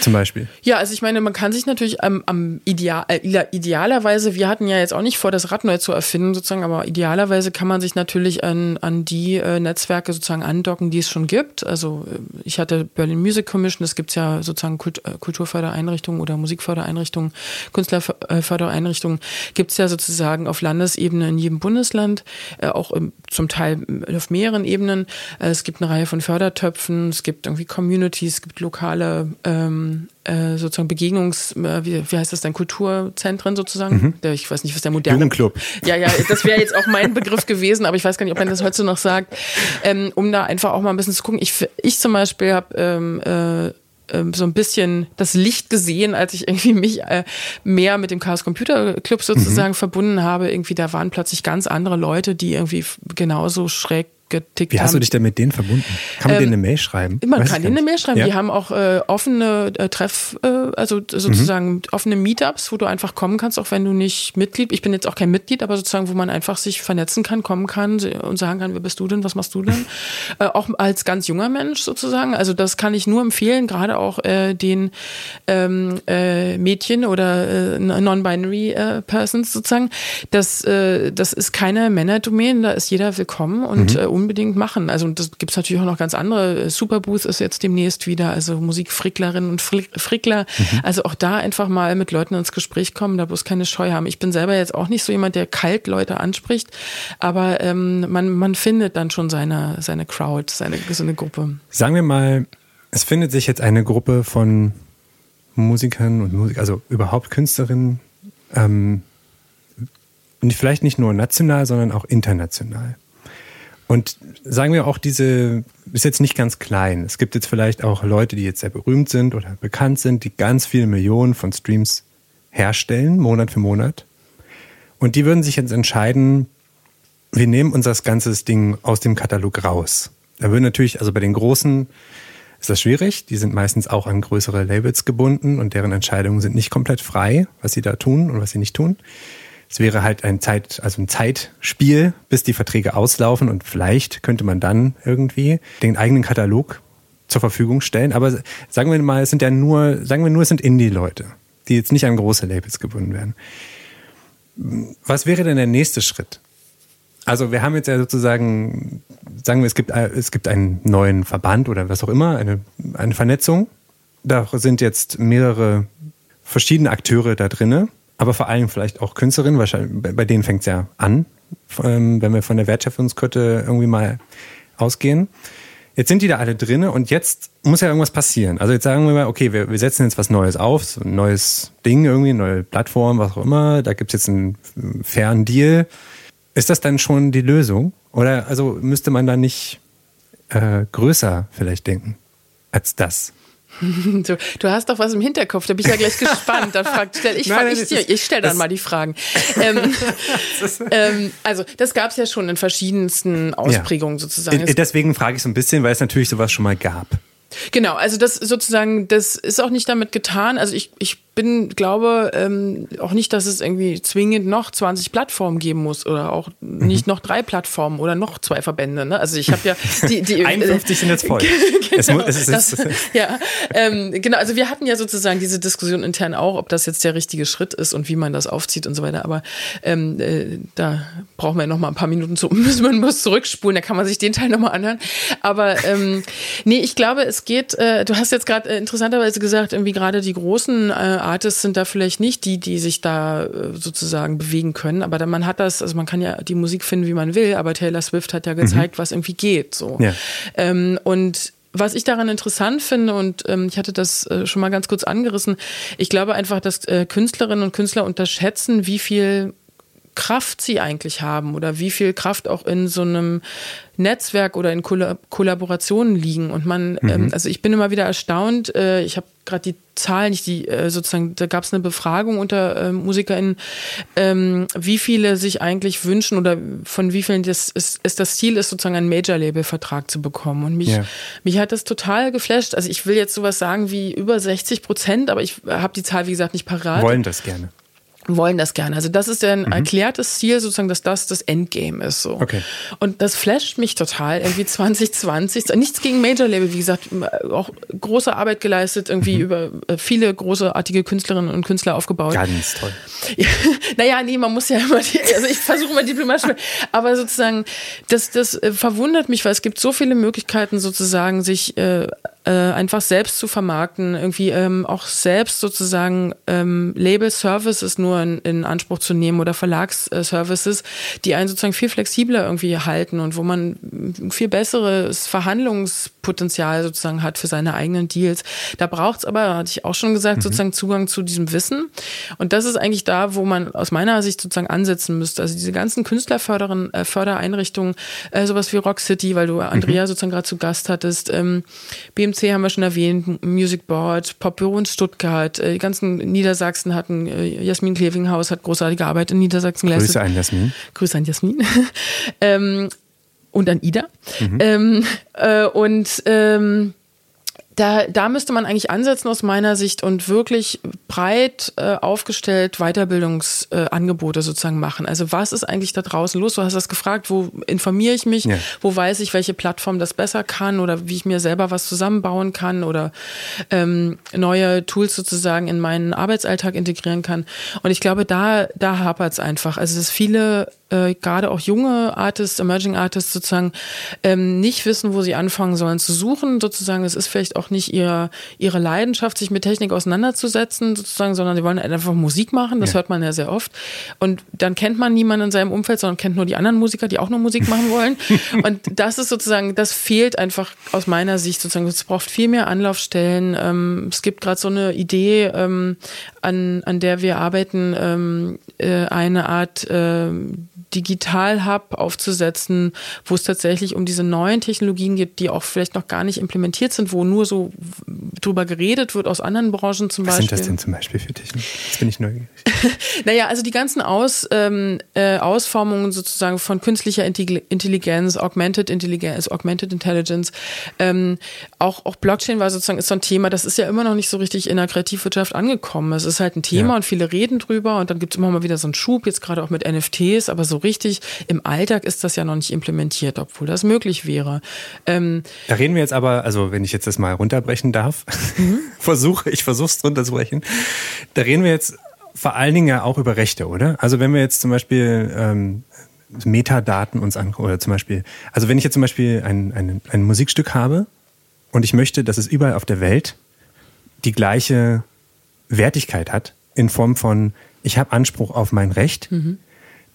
Zum Beispiel. Ja, also ich meine, man kann sich natürlich am, am ideal, äh, idealerweise, wir hatten ja jetzt auch nicht vor, das Rad neu zu erfinden, sozusagen, aber idealerweise kann man sich natürlich an, an die äh, Netzwerke sozusagen andocken, die es schon gibt. Also äh, ich hatte Berlin Music Commission, das gibt's ja sozusagen Kult, äh, Kulturfördereinrichtungen oder Musikfördereinrichtungen, Künstlerfördereinrichtungen, gibt's ja sozusagen auf Landesebene in jedem Bundesland, äh, auch im, zum Teil auf mehreren Ebenen. Äh, es gibt eine Reihe von Fördertöpfen, es gibt irgendwie Communities, es gibt lokale ähm, ähm, äh, sozusagen Begegnungs, äh, wie, wie heißt das denn, Kulturzentren sozusagen? Mhm. Der, ich weiß nicht, was der moderne. Jugendclub. Ja, ja, das wäre jetzt auch mein Begriff gewesen, aber ich weiß gar nicht, ob man das heute noch sagt, ähm, um da einfach auch mal ein bisschen zu gucken. Ich, ich zum Beispiel habe ähm, äh, ähm, so ein bisschen das Licht gesehen, als ich irgendwie mich äh, mehr mit dem Chaos Computer Club sozusagen mhm. verbunden habe. Irgendwie da waren plötzlich ganz andere Leute, die irgendwie genauso schräg getickt Wie hast haben. du dich denn mit denen verbunden? Kann man Ähm, denen eine Mail schreiben? Man Weiß kann denen eine Mail schreiben. Ja? Die haben auch äh, offene äh, Treff, äh, also sozusagen offene Meetups, wo du einfach kommen kannst, auch wenn du nicht Mitglied. Ich bin jetzt auch kein Mitglied, aber sozusagen, wo man einfach sich vernetzen kann, kommen kann und sagen kann, wer bist du denn, was machst du denn? äh, auch als ganz junger Mensch sozusagen. Also das kann ich nur empfehlen, gerade auch äh, den ähm, äh, Mädchen oder äh, non-binary äh, Persons sozusagen. Das, äh, das ist keine Männerdomain, da ist jeder willkommen und Mhm. Unbedingt machen. Also und das gibt's natürlich auch noch ganz andere. Superbooth ist jetzt demnächst wieder, also Musikfricklerinnen und Frick- Frickler. Mhm. Also auch da einfach mal mit Leuten ins Gespräch kommen, da bloß keine Scheu haben. Ich bin selber jetzt auch nicht so jemand, der kalt Leute anspricht, aber ähm, man, man findet dann schon seine, seine Crowd, seine, so eine Gruppe. Sagen wir mal, es findet sich jetzt eine Gruppe von Musikern und Musik, also überhaupt Künstlerinnen, ähm, nicht- vielleicht nicht nur national, sondern auch international. Und sagen wir auch, diese ist jetzt nicht ganz klein. Es gibt jetzt vielleicht auch Leute, die jetzt sehr berühmt sind oder bekannt sind, die ganz viele Millionen von Streams herstellen, Monat für Monat. Und die würden sich jetzt entscheiden, wir nehmen unser ganzes Ding aus dem Katalog raus. Da würden natürlich, also bei den Großen ist das schwierig. Die sind meistens auch an größere Labels gebunden und deren Entscheidungen sind nicht komplett frei, was sie da tun und was sie nicht tun. Es wäre halt ein Zeit, also ein Zeitspiel, bis die Verträge auslaufen und vielleicht könnte man dann irgendwie den eigenen Katalog zur Verfügung stellen. Aber sagen wir mal, es sind ja nur, sagen wir nur, es sind Indie-Leute, die jetzt nicht an große Labels gebunden werden. Was wäre denn der nächste Schritt? Also wir haben jetzt ja sozusagen, sagen wir, es gibt, es gibt einen neuen Verband oder was auch immer, eine, eine Vernetzung. Da sind jetzt mehrere verschiedene Akteure da drinne, aber vor allem vielleicht auch Künstlerinnen, wahrscheinlich, bei denen fängt es ja an, ähm, wenn wir von der Wertschöpfungskette irgendwie mal ausgehen. Jetzt sind die da alle drinne und jetzt muss ja irgendwas passieren. Also jetzt sagen wir mal, okay, wir, wir setzen jetzt was Neues auf, so ein neues Ding irgendwie, eine neue Plattform, was auch immer. Da gibt's jetzt einen fairen Deal. Ist das dann schon die Lösung? Oder also müsste man da nicht äh, größer vielleicht denken als das? Du, du hast doch was im Hinterkopf, da bin ich ja gleich gespannt. Dann frag, stell ich, Nein, frag nein, ich ist- ich stell dann mal die Fragen. Ähm, ähm, also das gab es ja schon in verschiedensten Ausprägungen sozusagen. Äh, Es Deswegen frage ich so ein bisschen, weil es natürlich sowas schon mal gab. Genau, also das sozusagen, das ist auch nicht damit getan. Also ich, ich bin, glaube ähm, auch nicht, dass es irgendwie zwingend noch 20 Plattformen geben muss oder auch Mhm. nicht noch drei Plattformen oder noch zwei Verbände. Ne? Also ich habe ja die, die 51 sind jetzt voll. Es genau, es ist- das, ja, ähm, genau. Also wir hatten ja sozusagen diese Diskussion intern auch, ob das jetzt der richtige Schritt ist und wie man das aufzieht und so weiter. Aber ähm, äh, da brauchen wir noch mal ein paar Minuten zu, müssen wir muss zurückspulen. Da kann man sich den Teil noch mal anhören. Aber ähm, nee, ich glaube, es geht. Äh, du hast jetzt gerade äh, interessanterweise gesagt, irgendwie gerade die großen äh, Artists sind da vielleicht nicht die, die sich da äh, sozusagen bewegen können. Aber man hat das, also man kann ja die Musik finden, wie man will. Aber Taylor Swift hat ja gezeigt, was irgendwie geht. So. Ja. Ähm, und was ich daran interessant finde, und ähm, ich hatte das äh, schon mal ganz kurz angerissen, ich glaube einfach, dass äh, Künstlerinnen und Künstler unterschätzen, wie viel Kraft sie eigentlich haben oder wie viel Kraft auch in so einem Netzwerk oder in Kolla Kollaborationen liegen. Und man, ähm, also ich bin immer wieder erstaunt, äh, ich habe gerade die Zahlen, nicht die äh, sozusagen, da gab es eine Befragung unter äh, MusikerInnen, ähm, wie viele sich eigentlich wünschen oder von wie vielen das ist, ist das Ziel ist, sozusagen einen Major-Label-Vertrag zu bekommen. Und mich, Ja. mich hat das total geflasht. Also ich will jetzt sowas sagen wie über 60 Prozent, aber ich habe die Zahl, wie gesagt, nicht parat Wollen das gerne. Wollen das gerne. Also das ist ein erklärtes Ziel, sozusagen, dass das das Endgame ist. So. Okay. Und das flasht mich total. Irgendwie 2020, nichts gegen Major Label, wie gesagt, auch große Arbeit geleistet, irgendwie über äh, viele großartige Künstlerinnen und Künstler aufgebaut. Ganz toll. Ja, naja, nee, man muss ja immer, die, also ich versuche mal diplomatisch, aber sozusagen, das, das äh, verwundert mich, weil es gibt so viele Möglichkeiten sozusagen, sich äh, äh, einfach selbst zu vermarkten, irgendwie ähm, auch selbst sozusagen ähm, Label-Services nur in, in Anspruch zu nehmen oder Verlagsservices, die einen sozusagen viel flexibler irgendwie halten und wo man viel besseres Verhandlungspotenzial sozusagen hat für seine eigenen Deals. Da braucht es aber, hatte ich auch schon gesagt, sozusagen Zugang zu diesem Wissen. Und das ist eigentlich da, wo man aus meiner Sicht sozusagen ansetzen müsste. Also diese ganzen Künstlerförderin, äh, Fördereinrichtungen, äh, sowas wie Rock City, weil du Andrea sozusagen gerade zu Gast hattest, ähm, BMC haben wir schon erwähnt, Music Board, Popbüro in Stuttgart, äh, die ganzen Niedersachsen hatten, äh, Jasmin Klevinghaus hat großartige Arbeit in Niedersachsen geleistet. Grüße an Jasmin. Grüße an Jasmin. ähm, und an Ida. Mhm. Ähm, äh, und ähm, da, da müsste man eigentlich ansetzen aus meiner Sicht und wirklich breit äh, aufgestellt Weiterbildungsangebote äh, sozusagen machen. Also was ist eigentlich da draußen los? Du hast das gefragt, wo informiere ich mich, ja. wo weiß ich, welche Plattform das besser kann oder wie ich mir selber was zusammenbauen kann oder ähm, neue Tools sozusagen in meinen Arbeitsalltag integrieren kann. Und ich glaube, da, da hapert es einfach. Also dass viele äh, gerade auch junge Artists, Emerging Artists sozusagen ähm, nicht wissen, wo sie anfangen sollen zu suchen. Sozusagen, es ist vielleicht auch nicht ihr, ihre Leidenschaft, sich mit Technik auseinanderzusetzen, sozusagen, sondern sie wollen einfach Musik machen. Das ja. hört man ja sehr oft. Und dann kennt man niemanden in seinem Umfeld, sondern kennt nur die anderen Musiker, die auch nur Musik machen wollen. Und das ist sozusagen, das fehlt einfach aus meiner Sicht sozusagen. Es braucht viel mehr Anlaufstellen. Ähm, es gibt gerade so eine Idee, ähm, an, an der wir arbeiten, ähm, äh, eine Art äh, Digital-Hub aufzusetzen, wo es tatsächlich um diese neuen Technologien geht, die auch vielleicht noch gar nicht implementiert sind, wo nur so drüber geredet wird aus anderen Branchen zum Was Beispiel. Was sind das denn zum Beispiel für Technologien? Jetzt bin ich neugierig. naja, also die ganzen Aus, ähm, äh, Ausformungen sozusagen von künstlicher Intelligenz, Augmented Intelligence, Augmented Intelligence, ähm, auch, auch Blockchain war sozusagen ist so ein Thema, das ist ja immer noch nicht so richtig in der Kreativwirtschaft angekommen. Es ist halt ein Thema ja. und viele reden drüber und dann gibt es immer mal wieder so einen Schub, jetzt gerade auch mit NFTs, aber so richtig im Alltag ist das ja noch nicht implementiert, obwohl das möglich wäre. Ähm, da reden wir jetzt aber, also wenn ich jetzt das mal runterbrechen darf, mhm. versuche, ich versuche es runterzubrechen, da reden wir jetzt vor allen Dingen ja auch über Rechte, oder? Also wenn wir jetzt zum Beispiel ähm, Metadaten uns angucken, oder zum Beispiel, also wenn ich jetzt zum Beispiel ein, ein, ein Musikstück habe und ich möchte, dass es überall auf der Welt die gleiche Wertigkeit hat, in Form von, ich habe Anspruch auf mein Recht, mhm.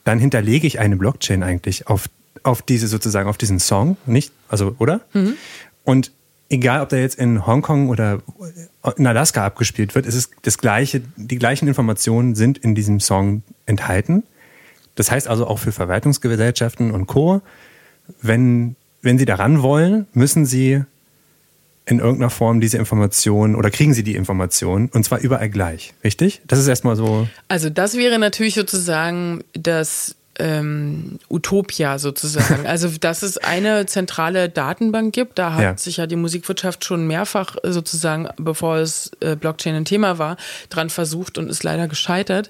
Dann hinterlege ich eine Blockchain eigentlich auf, auf diese sozusagen, auf diesen Song, nicht? Also, oder? Mhm. Und egal ob der jetzt in Hongkong oder in Alaska abgespielt wird, ist es das gleiche, die gleichen Informationen sind in diesem Song enthalten. Das heißt also auch für Verwaltungsgesellschaften und Co., wenn, wenn sie daran wollen, müssen sie in irgendeiner Form diese Informationen oder kriegen sie die Informationen und zwar überall gleich, richtig? Das ist erstmal so. Also das wäre natürlich sozusagen das ähm, Utopia sozusagen. Also dass es eine zentrale Datenbank gibt, da hat ja. sich ja die Musikwirtschaft schon mehrfach sozusagen, bevor es äh, Blockchain ein Thema war, dran versucht und ist leider gescheitert,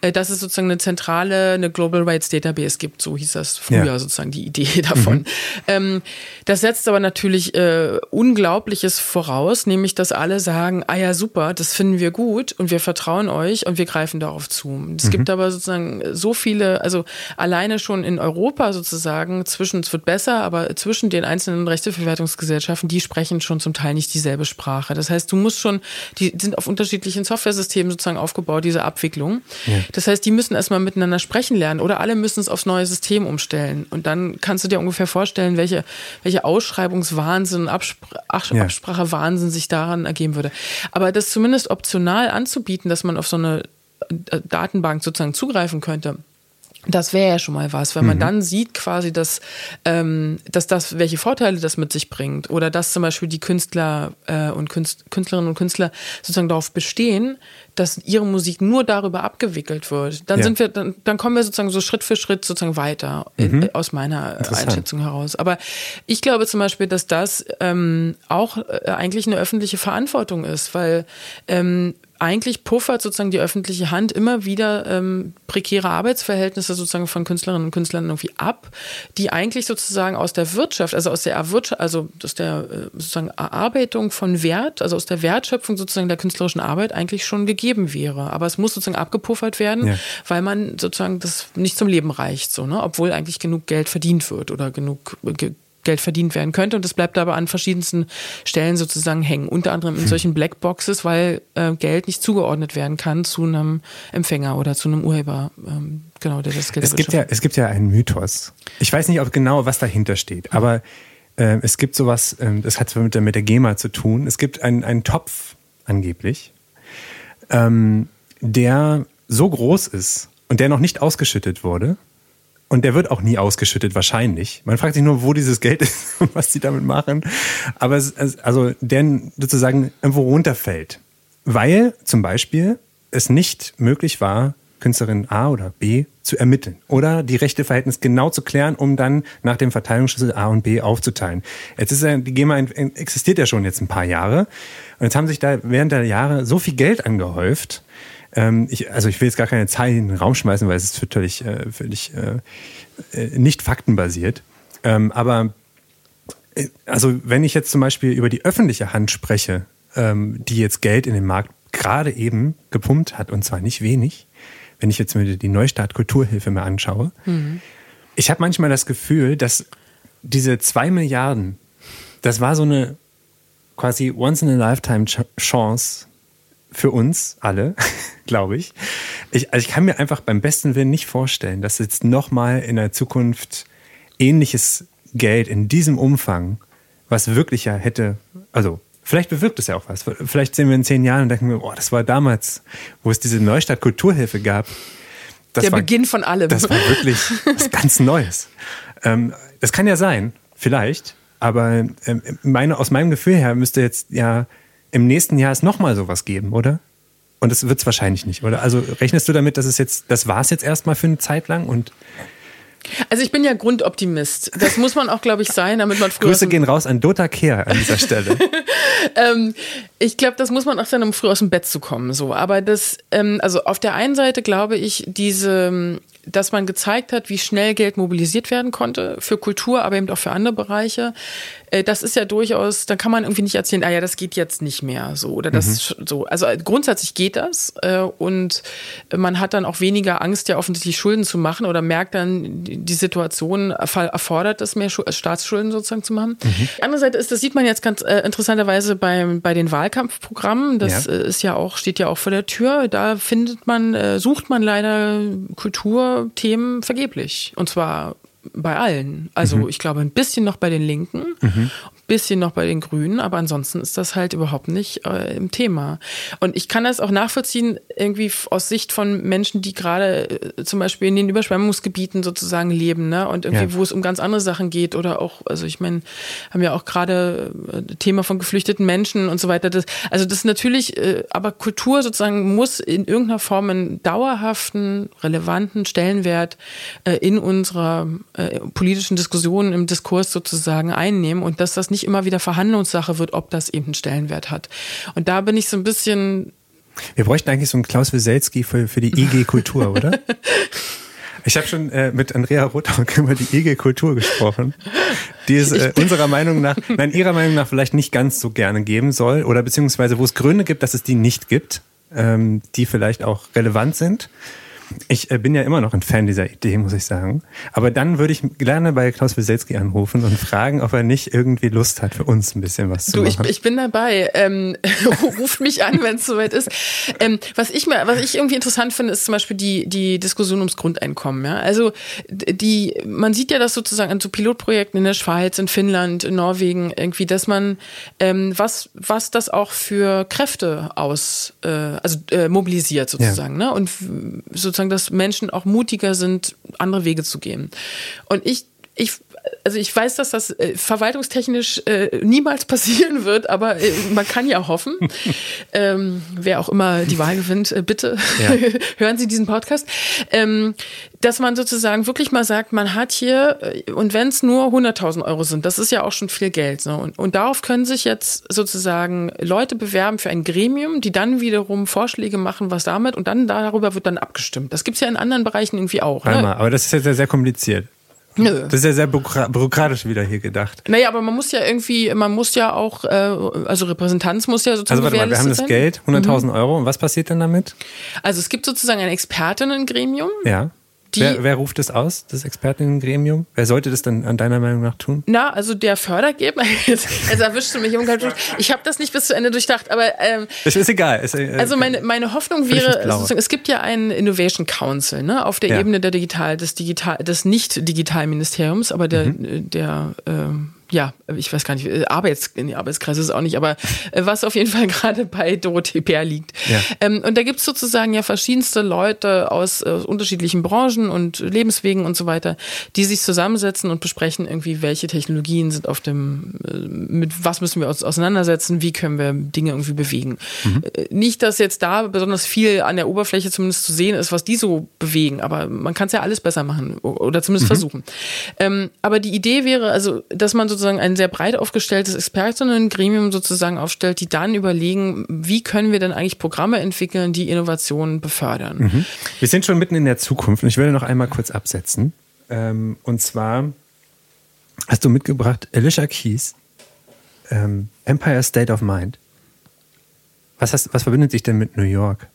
äh, dass es sozusagen eine zentrale, eine Global Rights Database gibt, so hieß das früher ja. sozusagen die Idee davon. Mhm. Ähm, das setzt aber natürlich äh, Unglaubliches voraus, nämlich dass alle sagen, ah ja super, das finden wir gut und wir vertrauen euch und wir greifen darauf zu. Es mhm. gibt aber sozusagen so viele, also alleine schon in Europa sozusagen zwischen, es wird besser, aber zwischen den einzelnen Rechteverwertungsgesellschaften, die sprechen schon zum Teil nicht dieselbe Sprache. Das heißt, du musst schon, die sind auf unterschiedlichen Softwaresystemen sozusagen aufgebaut, diese Abwicklung. Ja. Das heißt, die müssen erstmal miteinander sprechen lernen oder alle müssen es aufs neue System umstellen. Und dann kannst du dir ungefähr vorstellen, welche, welche Ausschreibungswahnsinn, Abspr ja. Absprachewahnsinn sich daran ergeben würde. Aber das zumindest optional anzubieten, dass man auf so eine äh, Datenbank sozusagen zugreifen könnte, das wäre ja schon mal was, wenn man mhm. dann sieht quasi, dass, ähm, dass das, welche Vorteile das mit sich bringt oder dass zum Beispiel die Künstler äh, und Künst, Künstlerinnen und Künstler sozusagen darauf bestehen, dass ihre Musik nur darüber abgewickelt wird, dann ja. sind wir, dann, dann kommen wir sozusagen so Schritt für Schritt sozusagen weiter mhm. in, aus meiner Einschätzung heraus. Aber ich glaube zum Beispiel, dass das ähm, auch äh, eigentlich eine öffentliche Verantwortung ist, weil ähm, eigentlich puffert sozusagen die öffentliche Hand immer wieder ähm, prekäre Arbeitsverhältnisse sozusagen von Künstlerinnen und Künstlern irgendwie ab, die eigentlich sozusagen aus der Wirtschaft, also aus der Erwirtschaft, also aus der äh, sozusagen Erarbeitung von Wert, also aus der Wertschöpfung sozusagen der künstlerischen Arbeit eigentlich schon gegeben wäre. Aber es muss sozusagen abgepuffert werden, ja. weil man sozusagen das nicht zum Leben reicht, so, ne? obwohl eigentlich genug Geld verdient wird oder genug Geld verdient werden könnte. Und das bleibt aber an verschiedensten Stellen sozusagen hängen. Unter anderem in hm. solchen Blackboxes, weil äh, Geld nicht zugeordnet werden kann zu einem Empfänger oder zu einem Urheber. Ähm, genau, der das Geld es gibt ja Es gibt ja einen Mythos. Ich weiß nicht, ob genau was dahinter steht, aber äh, es gibt sowas, äh, das hat mit der, mit der GEMA zu tun. Es gibt einen, einen Topf, angeblich, ähm, der so groß ist und der noch nicht ausgeschüttet wurde und der wird auch nie ausgeschüttet, wahrscheinlich. Man fragt sich nur, wo dieses Geld ist und was die damit machen. Aber es, also der sozusagen irgendwo runterfällt. Weil zum Beispiel es nicht möglich war, Künstlerin A oder B zu ermitteln oder die Rechteverhältnis genau zu klären, um dann nach dem Verteilungsschlüssel A und B aufzuteilen. Jetzt ist ja, die GEMA existiert ja schon jetzt ein paar Jahre und jetzt haben sich da während der Jahre so viel Geld angehäuft. Ähm, ich, also ich will jetzt gar keine Zahlen in den Raum schmeißen, weil es ist völlig, äh, völlig äh, äh, nicht faktenbasiert. Ähm, aber äh, also wenn ich jetzt zum Beispiel über die öffentliche Hand spreche, ähm, die jetzt Geld in den Markt gerade eben gepumpt hat, und zwar nicht wenig, wenn ich jetzt mir die Neustart Kulturhilfe mir anschaue. Mhm. Ich habe manchmal das Gefühl, dass diese zwei Milliarden, das war so eine quasi once in a lifetime Chance für uns alle, glaube ich. ich. Also ich kann mir einfach beim besten Willen nicht vorstellen, dass jetzt nochmal in der Zukunft ähnliches Geld in diesem Umfang, was wirklich ja hätte, also Vielleicht bewirkt es ja auch was. Vielleicht sehen wir in zehn Jahren und denken wir, oh, das war damals, wo es diese Neustadt Kulturhilfe gab. Das Der war, Beginn von allem. Das war wirklich was ganz Neues. Ähm, das kann ja sein, vielleicht. Aber ähm, meine, aus meinem Gefühl her müsste jetzt ja im nächsten Jahr es nochmal sowas geben, oder? Und das wird es wahrscheinlich nicht, oder? Also rechnest du damit, dass es jetzt, das war es jetzt erstmal für eine Zeit lang und also ich bin ja Grundoptimist. Das muss man auch, glaube ich, sein, damit man früher. Grüße gehen raus an Dota Kehr an dieser Stelle. ähm, ich glaube, das muss man auch sein, um früh aus dem Bett zu kommen. So, aber das, ähm, also auf der einen Seite glaube ich, diese dass man gezeigt hat, wie schnell Geld mobilisiert werden konnte für Kultur, aber eben auch für andere Bereiche. Äh, das ist ja durchaus, da kann man irgendwie nicht erzählen, ah ja, das geht jetzt nicht mehr so oder das mhm. so. Also grundsätzlich geht das äh, und man hat dann auch weniger Angst, ja offensichtlich Schulden zu machen oder merkt dann, die Situation erfordert es mehr Staatsschulden sozusagen zu machen. Mhm. Die andere Seite ist, das sieht man jetzt ganz äh, interessanterweise bei, bei den Wahlkampfprogrammen. Das ja. ist ja auch, steht ja auch vor der Tür. Da findet man, sucht man leider Kultur Themen vergeblich. Und zwar bei allen. Also mhm. ich glaube ein bisschen noch bei den Linken, mhm bisschen noch bei den Grünen, aber ansonsten ist das halt überhaupt nicht äh, im Thema. Und ich kann das auch nachvollziehen, irgendwie aus Sicht von Menschen, die gerade äh, zum Beispiel in den Überschwemmungsgebieten sozusagen leben, ne? Und irgendwie, ja. wo es um ganz andere Sachen geht oder auch, also ich meine, haben ja auch gerade äh, Thema von geflüchteten Menschen und so weiter. Das, also das ist natürlich, äh, aber Kultur sozusagen muss in irgendeiner Form einen dauerhaften, relevanten Stellenwert äh, in unserer äh, politischen Diskussion, im Diskurs sozusagen einnehmen und dass das nicht nicht immer wieder Verhandlungssache wird, ob das eben einen Stellenwert hat. Und da bin ich so ein bisschen. Wir bräuchten eigentlich so einen Klaus Wieselski für, für die IG Kultur, oder? Ich habe schon äh, mit Andrea Rothauck über die IG Kultur gesprochen, die es äh, unserer Meinung nach, nein, ihrer Meinung nach vielleicht nicht ganz so gerne geben soll oder beziehungsweise wo es Gründe gibt, dass es die nicht gibt, ähm, die vielleicht auch relevant sind. Ich äh, bin ja immer noch ein Fan dieser Idee, muss ich sagen. Aber dann würde ich gerne bei Klaus Wieselski anrufen und fragen, ob er nicht irgendwie Lust hat, für uns ein bisschen was zu du, machen. Ich, ich bin dabei. Ähm, ruft mich an, wenn es soweit ist. Ähm, was ich mir, was ich irgendwie interessant finde, ist zum Beispiel die die Diskussion ums Grundeinkommen. Ja? Also die, man sieht ja das sozusagen an so Pilotprojekten in der Schweiz, in Finnland, in Norwegen irgendwie, dass man ähm, was was das auch für Kräfte aus, äh, also äh, mobilisiert sozusagen, ja. ne? Und sozusagen sozusagen, dass Menschen auch mutiger sind, andere Wege zu gehen. Und ich, ich also ich weiß, dass das äh, verwaltungstechnisch äh, niemals passieren wird, aber äh, man kann ja hoffen. ähm, wer auch immer die Wahl gewinnt, äh, bitte ja. hören Sie diesen Podcast. Ähm, dass man sozusagen wirklich mal sagt, man hat hier, äh, und wenn es nur 100.000 Euro sind, das ist ja auch schon viel Geld. So. Und, und darauf können sich jetzt sozusagen Leute bewerben für ein Gremium, die dann wiederum Vorschläge machen, was damit, und dann darüber wird dann abgestimmt. Das gibt's ja in anderen Bereichen irgendwie auch. Ne? Mal, aber das ist ja sehr, sehr kompliziert. Nö. Das ist ja sehr bürokratisch wieder hier gedacht. Naja, aber man muss ja irgendwie, man muss ja auch, äh, also Repräsentanz muss ja sozusagen. Also warte mal, wir haben das sein. Geld, 100.000 mhm. Euro, und was passiert dann damit? Also es gibt sozusagen ein Expertinnengremium. Ja. Wer, wer, ruft das aus, das Expertinnengremium? Wer sollte das dann an deiner Meinung nach tun? Na, also der Fördergeber, jetzt, jetzt erwischst du mich um Ich habe das nicht bis zu Ende durchdacht, aber ähm, es ist egal. Es, äh, also meine, meine Hoffnung wäre, es gibt ja einen Innovation Council, ne, auf der ja. Ebene der Digital, des Digital, des nicht Digitalministeriums, aber der, mhm. der äh, ja, ich weiß gar nicht, äh, Arbeits, nee, Arbeitskreis ist es auch nicht, aber äh, was auf jeden Fall gerade bei Dorothee Bär liegt. Ja. Ähm, und da gibt's sozusagen ja verschiedenste Leute aus, aus unterschiedlichen Branchen und Lebenswegen und so weiter, die sich zusammensetzen und besprechen irgendwie, welche Technologien sind auf dem, äh, mit was müssen wir uns auseinandersetzen, wie können wir Dinge irgendwie bewegen. Mhm. Nicht, dass jetzt da besonders viel an der Oberfläche zumindest zu sehen ist, was die so bewegen, aber man kann es ja alles besser machen oder zumindest mhm. versuchen. Ähm, aber die Idee wäre also, dass man sozusagen sozusagen ein sehr breit aufgestelltes Expertinnen-Gremium sozusagen aufstellt, die dann überlegen, wie können wir denn eigentlich Programme entwickeln, die Innovationen befördern. Mhm. Wir sind schon mitten in der Zukunft und ich werde noch einmal kurz absetzen. Ähm, und zwar hast du mitgebracht Alicia Keys, ähm, Empire State of Mind. Was, hast, was verbindet sich denn mit New York?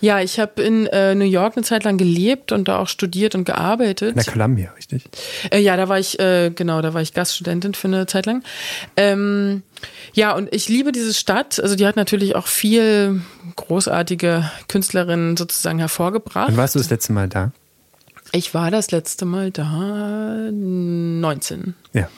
Ja, ich habe in äh, New York eine Zeit lang gelebt und da auch studiert und gearbeitet. In der Columbia, richtig? Äh, ja, da war ich, äh, genau, da war ich Gaststudentin für eine Zeit lang. Ähm, ja, und ich liebe diese Stadt. Also die hat natürlich auch viel großartige Künstlerinnen sozusagen hervorgebracht. Wann warst du das letzte Mal da? Ich war das letzte Mal da 19. Ja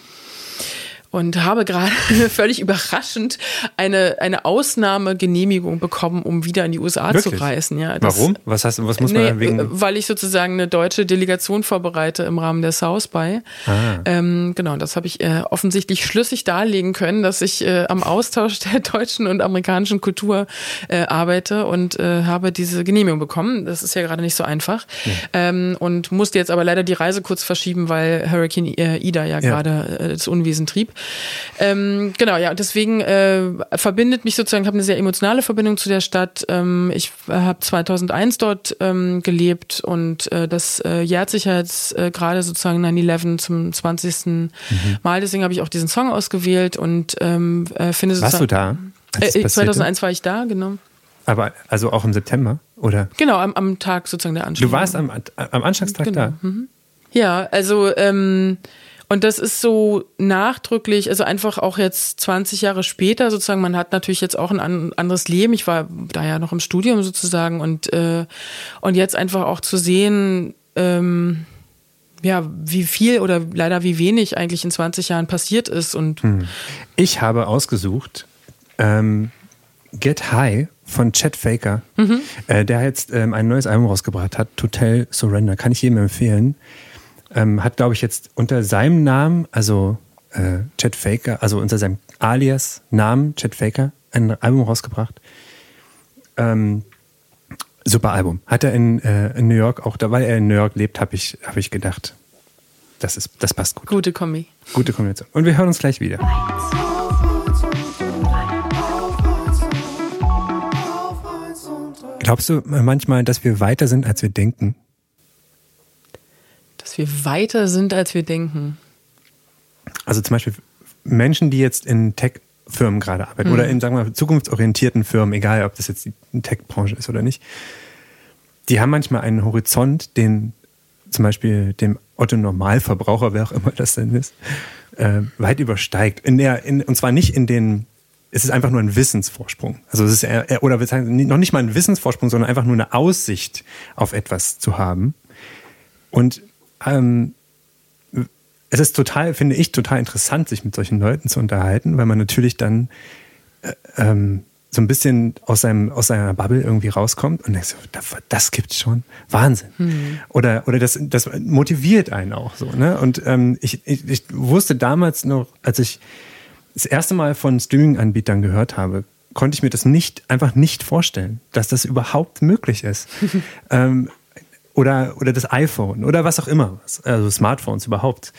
und habe gerade völlig überraschend eine, eine Ausnahmegenehmigung bekommen, um wieder in die USA Wirklich? zu reisen. Ja, das, Warum? Was, hast, was muss nee, man wegen? Weil ich sozusagen eine deutsche Delegation vorbereite im Rahmen der South by. Ah. Ähm, genau, das habe ich äh, offensichtlich schlüssig darlegen können, dass ich äh, am Austausch der deutschen und amerikanischen Kultur äh, arbeite und äh, habe diese Genehmigung bekommen. Das ist ja gerade nicht so einfach. Ja. Ähm, und musste jetzt aber leider die Reise kurz verschieben, weil Hurricane äh, Ida ja, ja. gerade äh, das Unwesen trieb. Ähm, genau, ja, deswegen äh, verbindet mich sozusagen, ich habe eine sehr emotionale Verbindung zu der Stadt. Ähm, ich habe 2001 dort ähm, gelebt und äh, das äh, jährt sich jetzt äh, gerade sozusagen 9-11 zum 20. Mhm. Mal. Deswegen habe ich auch diesen Song ausgewählt und ähm, äh, finde sozusagen... Warst du da? Äh, 2001 war ich da, genau. Aber also auch im September, oder? Genau, am, am Tag sozusagen der Anschlag. Du warst am, am Anschlagstag genau. da? Mhm. Ja, also ähm, und das ist so nachdrücklich, also einfach auch jetzt 20 Jahre später sozusagen, man hat natürlich jetzt auch ein anderes Leben. Ich war da ja noch im Studium sozusagen und, äh, und jetzt einfach auch zu sehen, ähm, ja, wie viel oder leider wie wenig eigentlich in 20 Jahren passiert ist. Und hm. Ich habe ausgesucht, ähm, Get High von Chet Faker, mhm. äh, der jetzt ähm, ein neues Album rausgebracht hat, Total Surrender, kann ich jedem empfehlen ähm, hat, glaube ich, jetzt unter seinem Namen, also äh, Chet Faker, also unter seinem Alias Namen Chet Faker, ein Album rausgebracht. Ähm, super Album. Hat er in, äh, in New York auch, da weil er in New York lebt, habe ich, hab ich gedacht, das, ist, das passt gut. Gute Kombi. Gute Kombination. Und wir hören uns gleich wieder. Glaubst du manchmal, dass wir weiter sind, als wir denken? Dass wir weiter sind, als wir denken. Also zum Beispiel Menschen, die jetzt in Tech-Firmen gerade arbeiten mhm. oder in, sagen wir mal, zukunftsorientierten Firmen, egal ob das jetzt die Tech-Branche ist oder nicht, die haben manchmal einen Horizont, den zum Beispiel dem Otto-Normalverbraucher, wer auch immer das denn ist, äh, weit übersteigt. In der, in, und zwar nicht in den, es ist einfach nur ein Wissensvorsprung. Also es ist eher, oder wir sagen, noch nicht mal ein Wissensvorsprung, sondern einfach nur eine Aussicht auf etwas zu haben. Und ähm, es ist total, finde ich, total interessant, sich mit solchen Leuten zu unterhalten, weil man natürlich dann äh, ähm, so ein bisschen aus, seinem, aus seiner Bubble irgendwie rauskommt und denkt so, das, das gibt's schon. Wahnsinn. Mhm. Oder, oder das, das motiviert einen auch so. Ne? Und ähm, ich, ich, ich wusste damals noch, als ich das erste Mal von Streaming-Anbietern gehört habe, konnte ich mir das nicht, einfach nicht vorstellen, dass das überhaupt möglich ist. ähm, oder, oder das iPhone oder was auch immer, also Smartphones überhaupt.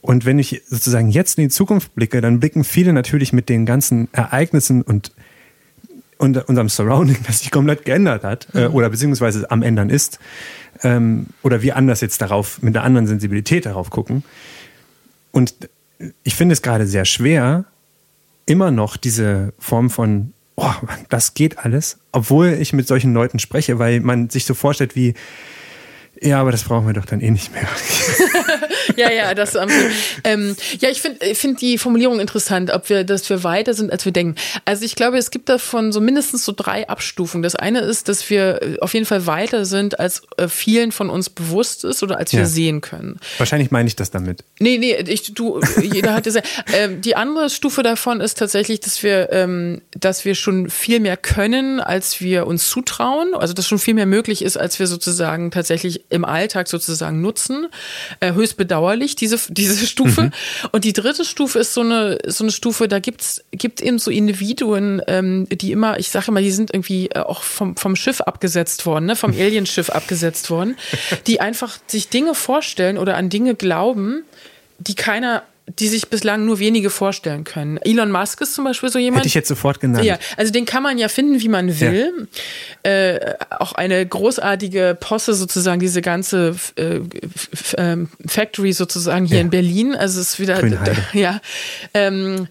Und wenn ich sozusagen jetzt in die Zukunft blicke, dann blicken viele natürlich mit den ganzen Ereignissen und, und unserem Surrounding, das sich komplett geändert hat äh, mhm. oder beziehungsweise am Ändern ist, ähm, oder wir anders jetzt darauf, mit einer anderen Sensibilität darauf gucken. Und ich finde es gerade sehr schwer, immer noch diese Form von oh, das geht alles, obwohl ich mit solchen Leuten spreche, weil man sich so vorstellt wie, ja, aber das brauchen wir doch dann eh nicht mehr. ja, ja, das. Ähm, ja, ich finde find die Formulierung interessant, ob wir, dass wir weiter sind, als wir denken. Also ich glaube, es gibt davon so mindestens so drei Abstufungen. Das eine ist, dass wir äh, auf jeden Fall weiter sind, als äh, vielen von uns bewusst ist oder als wir ja. sehen können. Wahrscheinlich meine ich das damit. Nee, nee, ich, du, jeder hat ja ähm, Die andere Stufe davon ist tatsächlich, dass wir, ähm, dass wir schon viel mehr können, als wir uns zutrauen. Also dass schon viel mehr möglich ist, als wir sozusagen tatsächlich im Alltag sozusagen nutzen. Äh, höchst bedauerlich, diese, diese Stufe. Mhm. Und die dritte Stufe ist so eine, so eine Stufe, da gibt's, gibt eben so Individuen, ähm, die immer, ich sage immer, die sind irgendwie äh, auch vom, vom Schiff abgesetzt worden, ne? vom Alienschiff abgesetzt worden, die einfach sich Dinge vorstellen oder an Dinge glauben, die keiner die sich bislang nur wenige vorstellen können. Elon Musk ist zum Beispiel so jemand. Hätte ich jetzt sofort genannt. Ja, also den kann man ja finden, wie man will. Ja. Äh, auch eine großartige Posse sozusagen, diese ganze äh, ähm, Factory sozusagen hier ja. in Berlin. Also es ist wieder, ja. Ähm,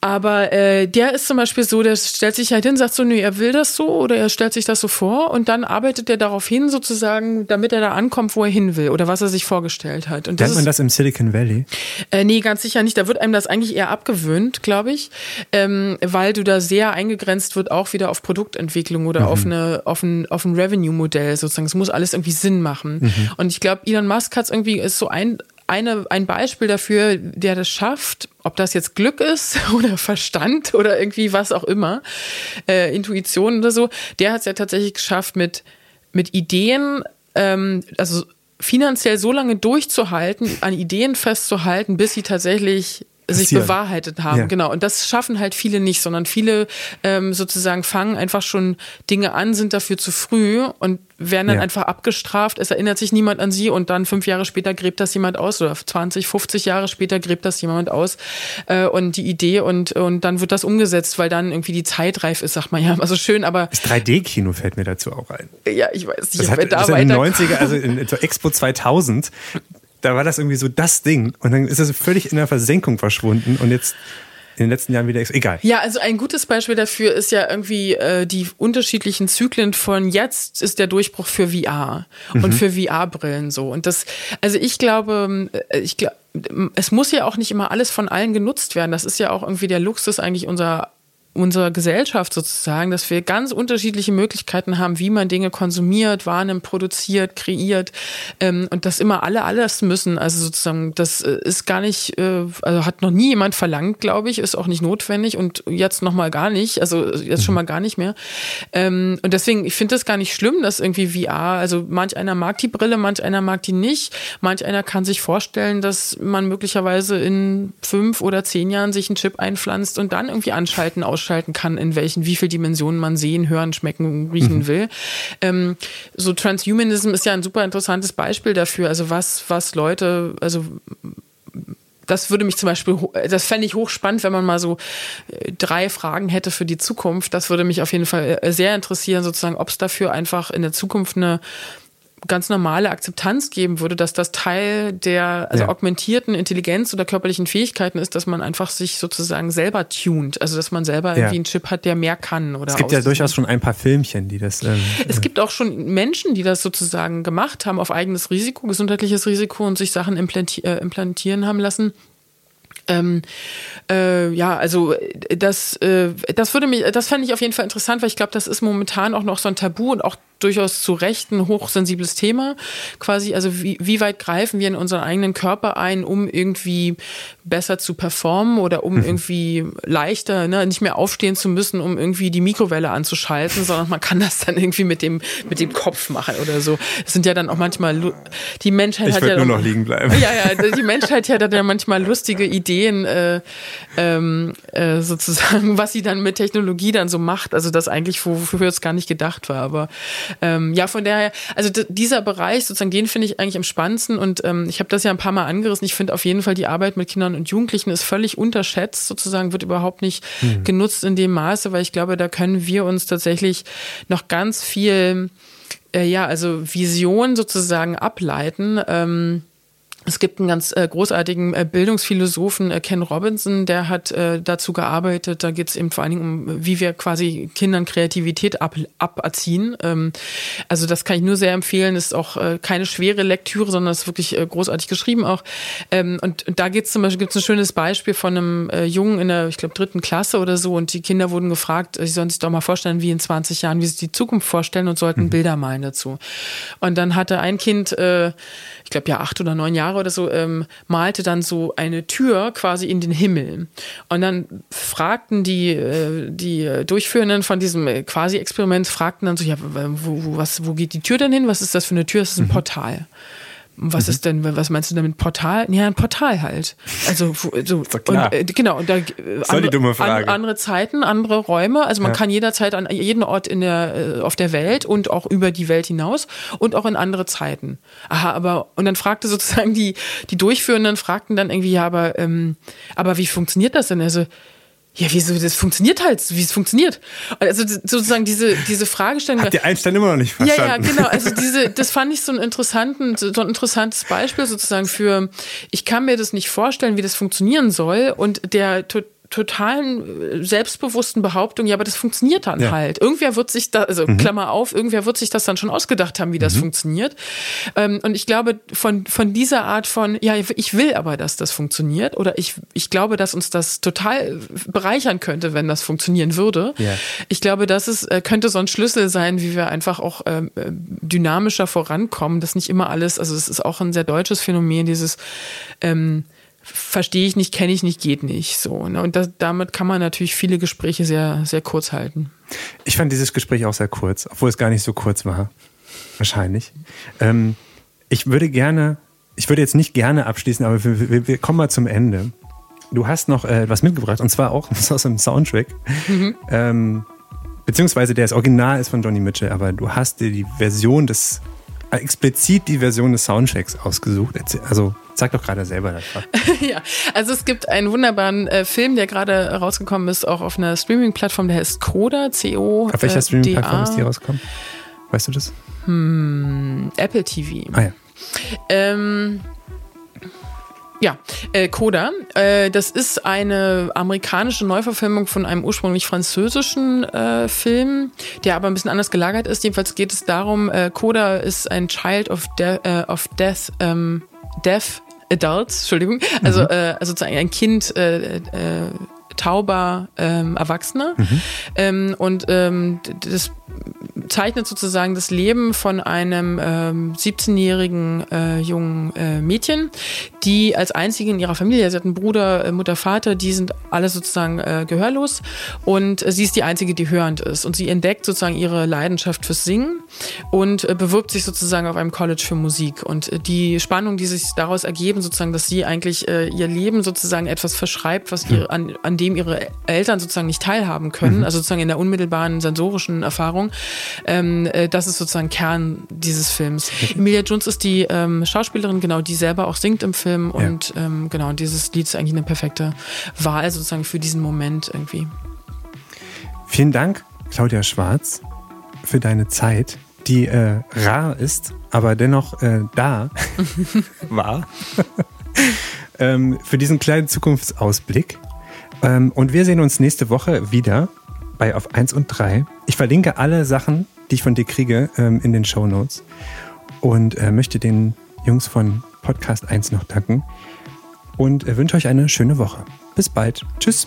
aber äh, der ist zum Beispiel so, der stellt sich halt hin, sagt so, nee, er will das so oder er stellt sich das so vor und dann arbeitet er darauf hin, sozusagen, damit er da ankommt, wo er hin will oder was er sich vorgestellt hat. Und Nennt man das im Silicon Valley? Äh, nee, ganz sicher nicht. Da wird einem das eigentlich eher abgewöhnt, glaube ich, ähm, weil du da sehr eingegrenzt wird, auch wieder auf Produktentwicklung oder mhm. auf, eine, auf ein, auf ein Revenue-Modell sozusagen. Es muss alles irgendwie Sinn machen. Mhm. Und ich glaube, Elon Musk hat es irgendwie, ist so ein eine, ein Beispiel dafür, der das schafft, ob das jetzt Glück ist oder Verstand oder irgendwie was auch immer, äh, Intuition oder so, der hat es ja tatsächlich geschafft, mit, mit Ideen, ähm, also finanziell so lange durchzuhalten, an Ideen festzuhalten, bis sie tatsächlich sich bewahrheitet haben. Ja. Genau. Und das schaffen halt viele nicht, sondern viele ähm, sozusagen fangen einfach schon Dinge an, sind dafür zu früh und werden dann ja. einfach abgestraft. Es erinnert sich niemand an sie und dann fünf Jahre später gräbt das jemand aus oder 20, 50 Jahre später gräbt das jemand aus äh, und die Idee und, und dann wird das umgesetzt, weil dann irgendwie die Zeit reif ist, sagt man ja. Also schön, aber. Das 3D-Kino fällt mir dazu auch ein. Ja, ich weiß nicht, das hat, da das weiter. In den 90er, also in, in Expo 2000, da war das irgendwie so das Ding und dann ist es völlig in der Versenkung verschwunden und jetzt in den letzten Jahren wieder egal. Ja, also ein gutes Beispiel dafür ist ja irgendwie äh, die unterschiedlichen Zyklen von jetzt ist der Durchbruch für VR mhm. und für VR-Brillen so. Und das, also ich glaube, äh, ich glaube, es muss ja auch nicht immer alles von allen genutzt werden. Das ist ja auch irgendwie der Luxus eigentlich unserer unserer Gesellschaft sozusagen, dass wir ganz unterschiedliche Möglichkeiten haben, wie man Dinge konsumiert, wahrnimmt, produziert, kreiert ähm, und dass immer alle alles müssen. Also sozusagen, das äh, ist gar nicht, äh, also hat noch nie jemand verlangt, glaube ich, ist auch nicht notwendig und jetzt noch mal gar nicht, also jetzt schon mhm. mal gar nicht mehr. Ähm, und deswegen, ich finde das gar nicht schlimm, dass irgendwie VR, also manch einer mag die Brille, manch einer mag die nicht, manch einer kann sich vorstellen, dass man möglicherweise in fünf oder zehn Jahren sich einen Chip einpflanzt und dann irgendwie anschalten, ausschalten ausschalten kann, in welchen, wie viel Dimensionen man sehen, hören, schmecken, riechen mhm. will. Ähm, so Transhumanism ist ja ein super interessantes Beispiel dafür. Also was, was Leute, also das würde mich zum Beispiel, das fände ich hochspannend, wenn man mal so äh, drei Fragen hätte für die Zukunft. Das würde mich auf jeden Fall äh, sehr interessieren, sozusagen, ob es dafür einfach in der Zukunft eine ganz normale Akzeptanz geben würde, dass das Teil der also ja. augmentierten Intelligenz oder körperlichen Fähigkeiten ist, dass man einfach sich sozusagen selber tunt, also dass man selber ja. irgendwie einen Chip hat, der mehr kann oder Es gibt ja durchaus schon ein paar Filmchen, die das ähm, Es gibt auch schon Menschen, die das sozusagen gemacht haben auf eigenes Risiko, gesundheitliches Risiko und sich Sachen implanti äh, implantieren haben lassen. Ähm, äh, ja, also das, äh, das würde mich, das fände ich auf jeden Fall interessant, weil ich glaube, das ist momentan auch noch so ein Tabu und auch durchaus zu Recht ein hochsensibles Thema. Quasi, also wie, wie weit greifen wir in unseren eigenen Körper ein, um irgendwie besser zu performen oder um mhm. irgendwie leichter, ne, nicht mehr aufstehen zu müssen, um irgendwie die Mikrowelle anzuschalten, sondern man kann das dann irgendwie mit dem, mit dem Kopf machen oder so. Das sind ja dann auch manchmal, die Menschheit ich hat ja. nur noch liegen bleiben. Ja, ja, die Menschheit hat ja manchmal lustige Ideen, äh, ähm, äh, sozusagen, was sie dann mit Technologie dann so macht. Also das eigentlich, wofür es gar nicht gedacht war. Aber ähm, ja, von daher, also dieser Bereich, sozusagen, den finde ich eigentlich am spannendsten und ähm, ich habe das ja ein paar Mal angerissen. Ich finde auf jeden Fall die Arbeit mit Kindern und Jugendlichen ist völlig unterschätzt, sozusagen, wird überhaupt nicht mhm. genutzt in dem Maße, weil ich glaube, da können wir uns tatsächlich noch ganz viel, äh, ja, also Vision sozusagen ableiten. Ähm, Es gibt einen ganz äh, großartigen äh, Bildungsphilosophen, äh, Ken Robinson, der hat äh, dazu gearbeitet. Da geht es eben vor allen Dingen um, wie wir quasi Kindern Kreativität ab, aberziehen. Ähm, also das kann ich nur sehr empfehlen. Ist auch äh, keine schwere Lektüre, sondern ist wirklich äh, großartig geschrieben auch. Ähm, und, und da geht's zum Beispiel gibt's ein schönes Beispiel von einem Jungen in der, ich glaube, dritten Klasse oder so. Und die Kinder wurden gefragt, sie sollen sich doch mal vorstellen, wie in 20 Jahren, wie sie die Zukunft vorstellen und sollten mhm. Bilder malen dazu. Und dann hatte ein Kind, ich glaube ja acht oder neun Jahre oder so, ähm, malte dann so eine Tür quasi in den Himmel. Und dann fragten die, äh, die Durchführenden von diesem äh, quasi Experiment, fragten dann so, ja, wo, wo, was, wo geht die Tür denn hin? Was ist das für eine Tür? Das ist ein mhm. Portal. Was mhm. ist denn, was meinst du damit Portal? Ja, ein Portal halt. Also so, und, äh, genau. Und da, andere, dumme Frage. An, andere Zeiten, andere Räume. Also man ja. kann jederzeit an jeden Ort in der, äh, auf der Welt und auch über die Welt hinaus und auch in andere Zeiten. Aha, aber und dann fragte sozusagen die die Durchführenden fragten dann irgendwie ja, aber ähm, aber wie funktioniert das denn? Also ja, wieso, das funktioniert halt, wie es funktioniert. Also sozusagen diese, diese Fragestellung. Hat der Einstein immer noch nicht verstanden. Ja, ja, genau. Also diese, das fand ich so ein interessanten, so ein interessantes Beispiel sozusagen für, ich kann mir das nicht vorstellen, wie das funktionieren soll und der totalen äh, selbstbewussten Behauptung, ja, aber das funktioniert dann ja. halt. Irgendwer wird sich da, also mhm. Klammer auf, irgendwer wird sich das dann schon ausgedacht haben, wie das mhm. funktioniert. Ähm, und ich glaube, von, von dieser Art von, ja, ich will aber, dass das funktioniert oder ich, ich glaube, dass uns das total bereichern könnte, wenn das funktionieren würde. Ja. Ich glaube, das ist, äh, könnte so ein Schlüssel sein, wie wir einfach auch ähm, äh, dynamischer vorankommen, dass nicht immer alles, also es ist auch ein sehr deutsches Phänomen, dieses, ähm, verstehe ich nicht, kenne ich nicht, geht nicht. So, ne? Und das, damit kann man natürlich viele Gespräche sehr, sehr kurz halten. Ich fand dieses Gespräch auch sehr kurz, obwohl es gar nicht so kurz war. Wahrscheinlich. Ähm, ich würde gerne, ich würde jetzt nicht gerne abschließen, aber wir, wir, wir kommen mal zum Ende. Du hast noch äh, was mitgebracht und zwar auch aus einem Soundtrack. Mhm. Ähm, beziehungsweise der das Original ist von Johnny Mitchell, aber du hast dir die Version des, äh, explizit die Version des Soundtracks ausgesucht. Also Sag doch gerade selber das. ja, also es gibt einen wunderbaren äh, Film, der gerade rausgekommen ist, auch auf einer Streaming-Plattform, der heißt Coda, C-O. Auf welcher Streaming-Plattform ist die rausgekommen? Weißt du das? Hm, Apple TV. Ah ja. Ähm, ja, äh, Coda. Äh, das ist eine amerikanische Neuverfilmung von einem ursprünglich französischen äh, Film, der aber ein bisschen anders gelagert ist. Jedenfalls geht es darum, äh, Coda ist ein Child of, De äh, of Death, ähm, Death Adults, Entschuldigung, also, mhm. äh, also sozusagen ein Kind äh, äh, tauber ähm, Erwachsener. Mhm. Ähm, und ähm, das zeichnet sozusagen das Leben von einem ähm, 17-jährigen äh, jungen äh, Mädchen, die als einzige in ihrer Familie, sie hat einen Bruder, äh, Mutter, Vater, die sind alle sozusagen äh, gehörlos und äh, sie ist die einzige, die hörend ist. Und sie entdeckt sozusagen ihre Leidenschaft fürs Singen und äh, bewirbt sich sozusagen auf einem College für Musik. Und äh, die Spannung, die sich daraus ergeben, sozusagen, dass sie eigentlich äh, ihr Leben sozusagen etwas verschreibt, was ihr, an, an dem ihre Eltern sozusagen nicht teilhaben können, mhm. also sozusagen in der unmittelbaren sensorischen Erfahrung, ähm, äh, das ist sozusagen Kern dieses Films. Emilia Jones ist die ähm, Schauspielerin, genau, die selber auch singt im Film ja. und ähm, genau, dieses Lied ist eigentlich eine perfekte Wahl sozusagen für diesen Moment irgendwie. Vielen Dank, Claudia Schwarz, für deine Zeit, die äh, rar ist, aber dennoch äh, da war. ähm, für diesen kleinen Zukunftsausblick. Ähm, und wir sehen uns nächste Woche wieder bei Auf 1 und 3. Ich verlinke alle Sachen, die ich von dir kriege, ähm, in den Show Notes. Und äh, möchte den Jungs von Podcast 1 noch danken. Und äh, wünsche euch eine schöne Woche. Bis bald. Tschüss.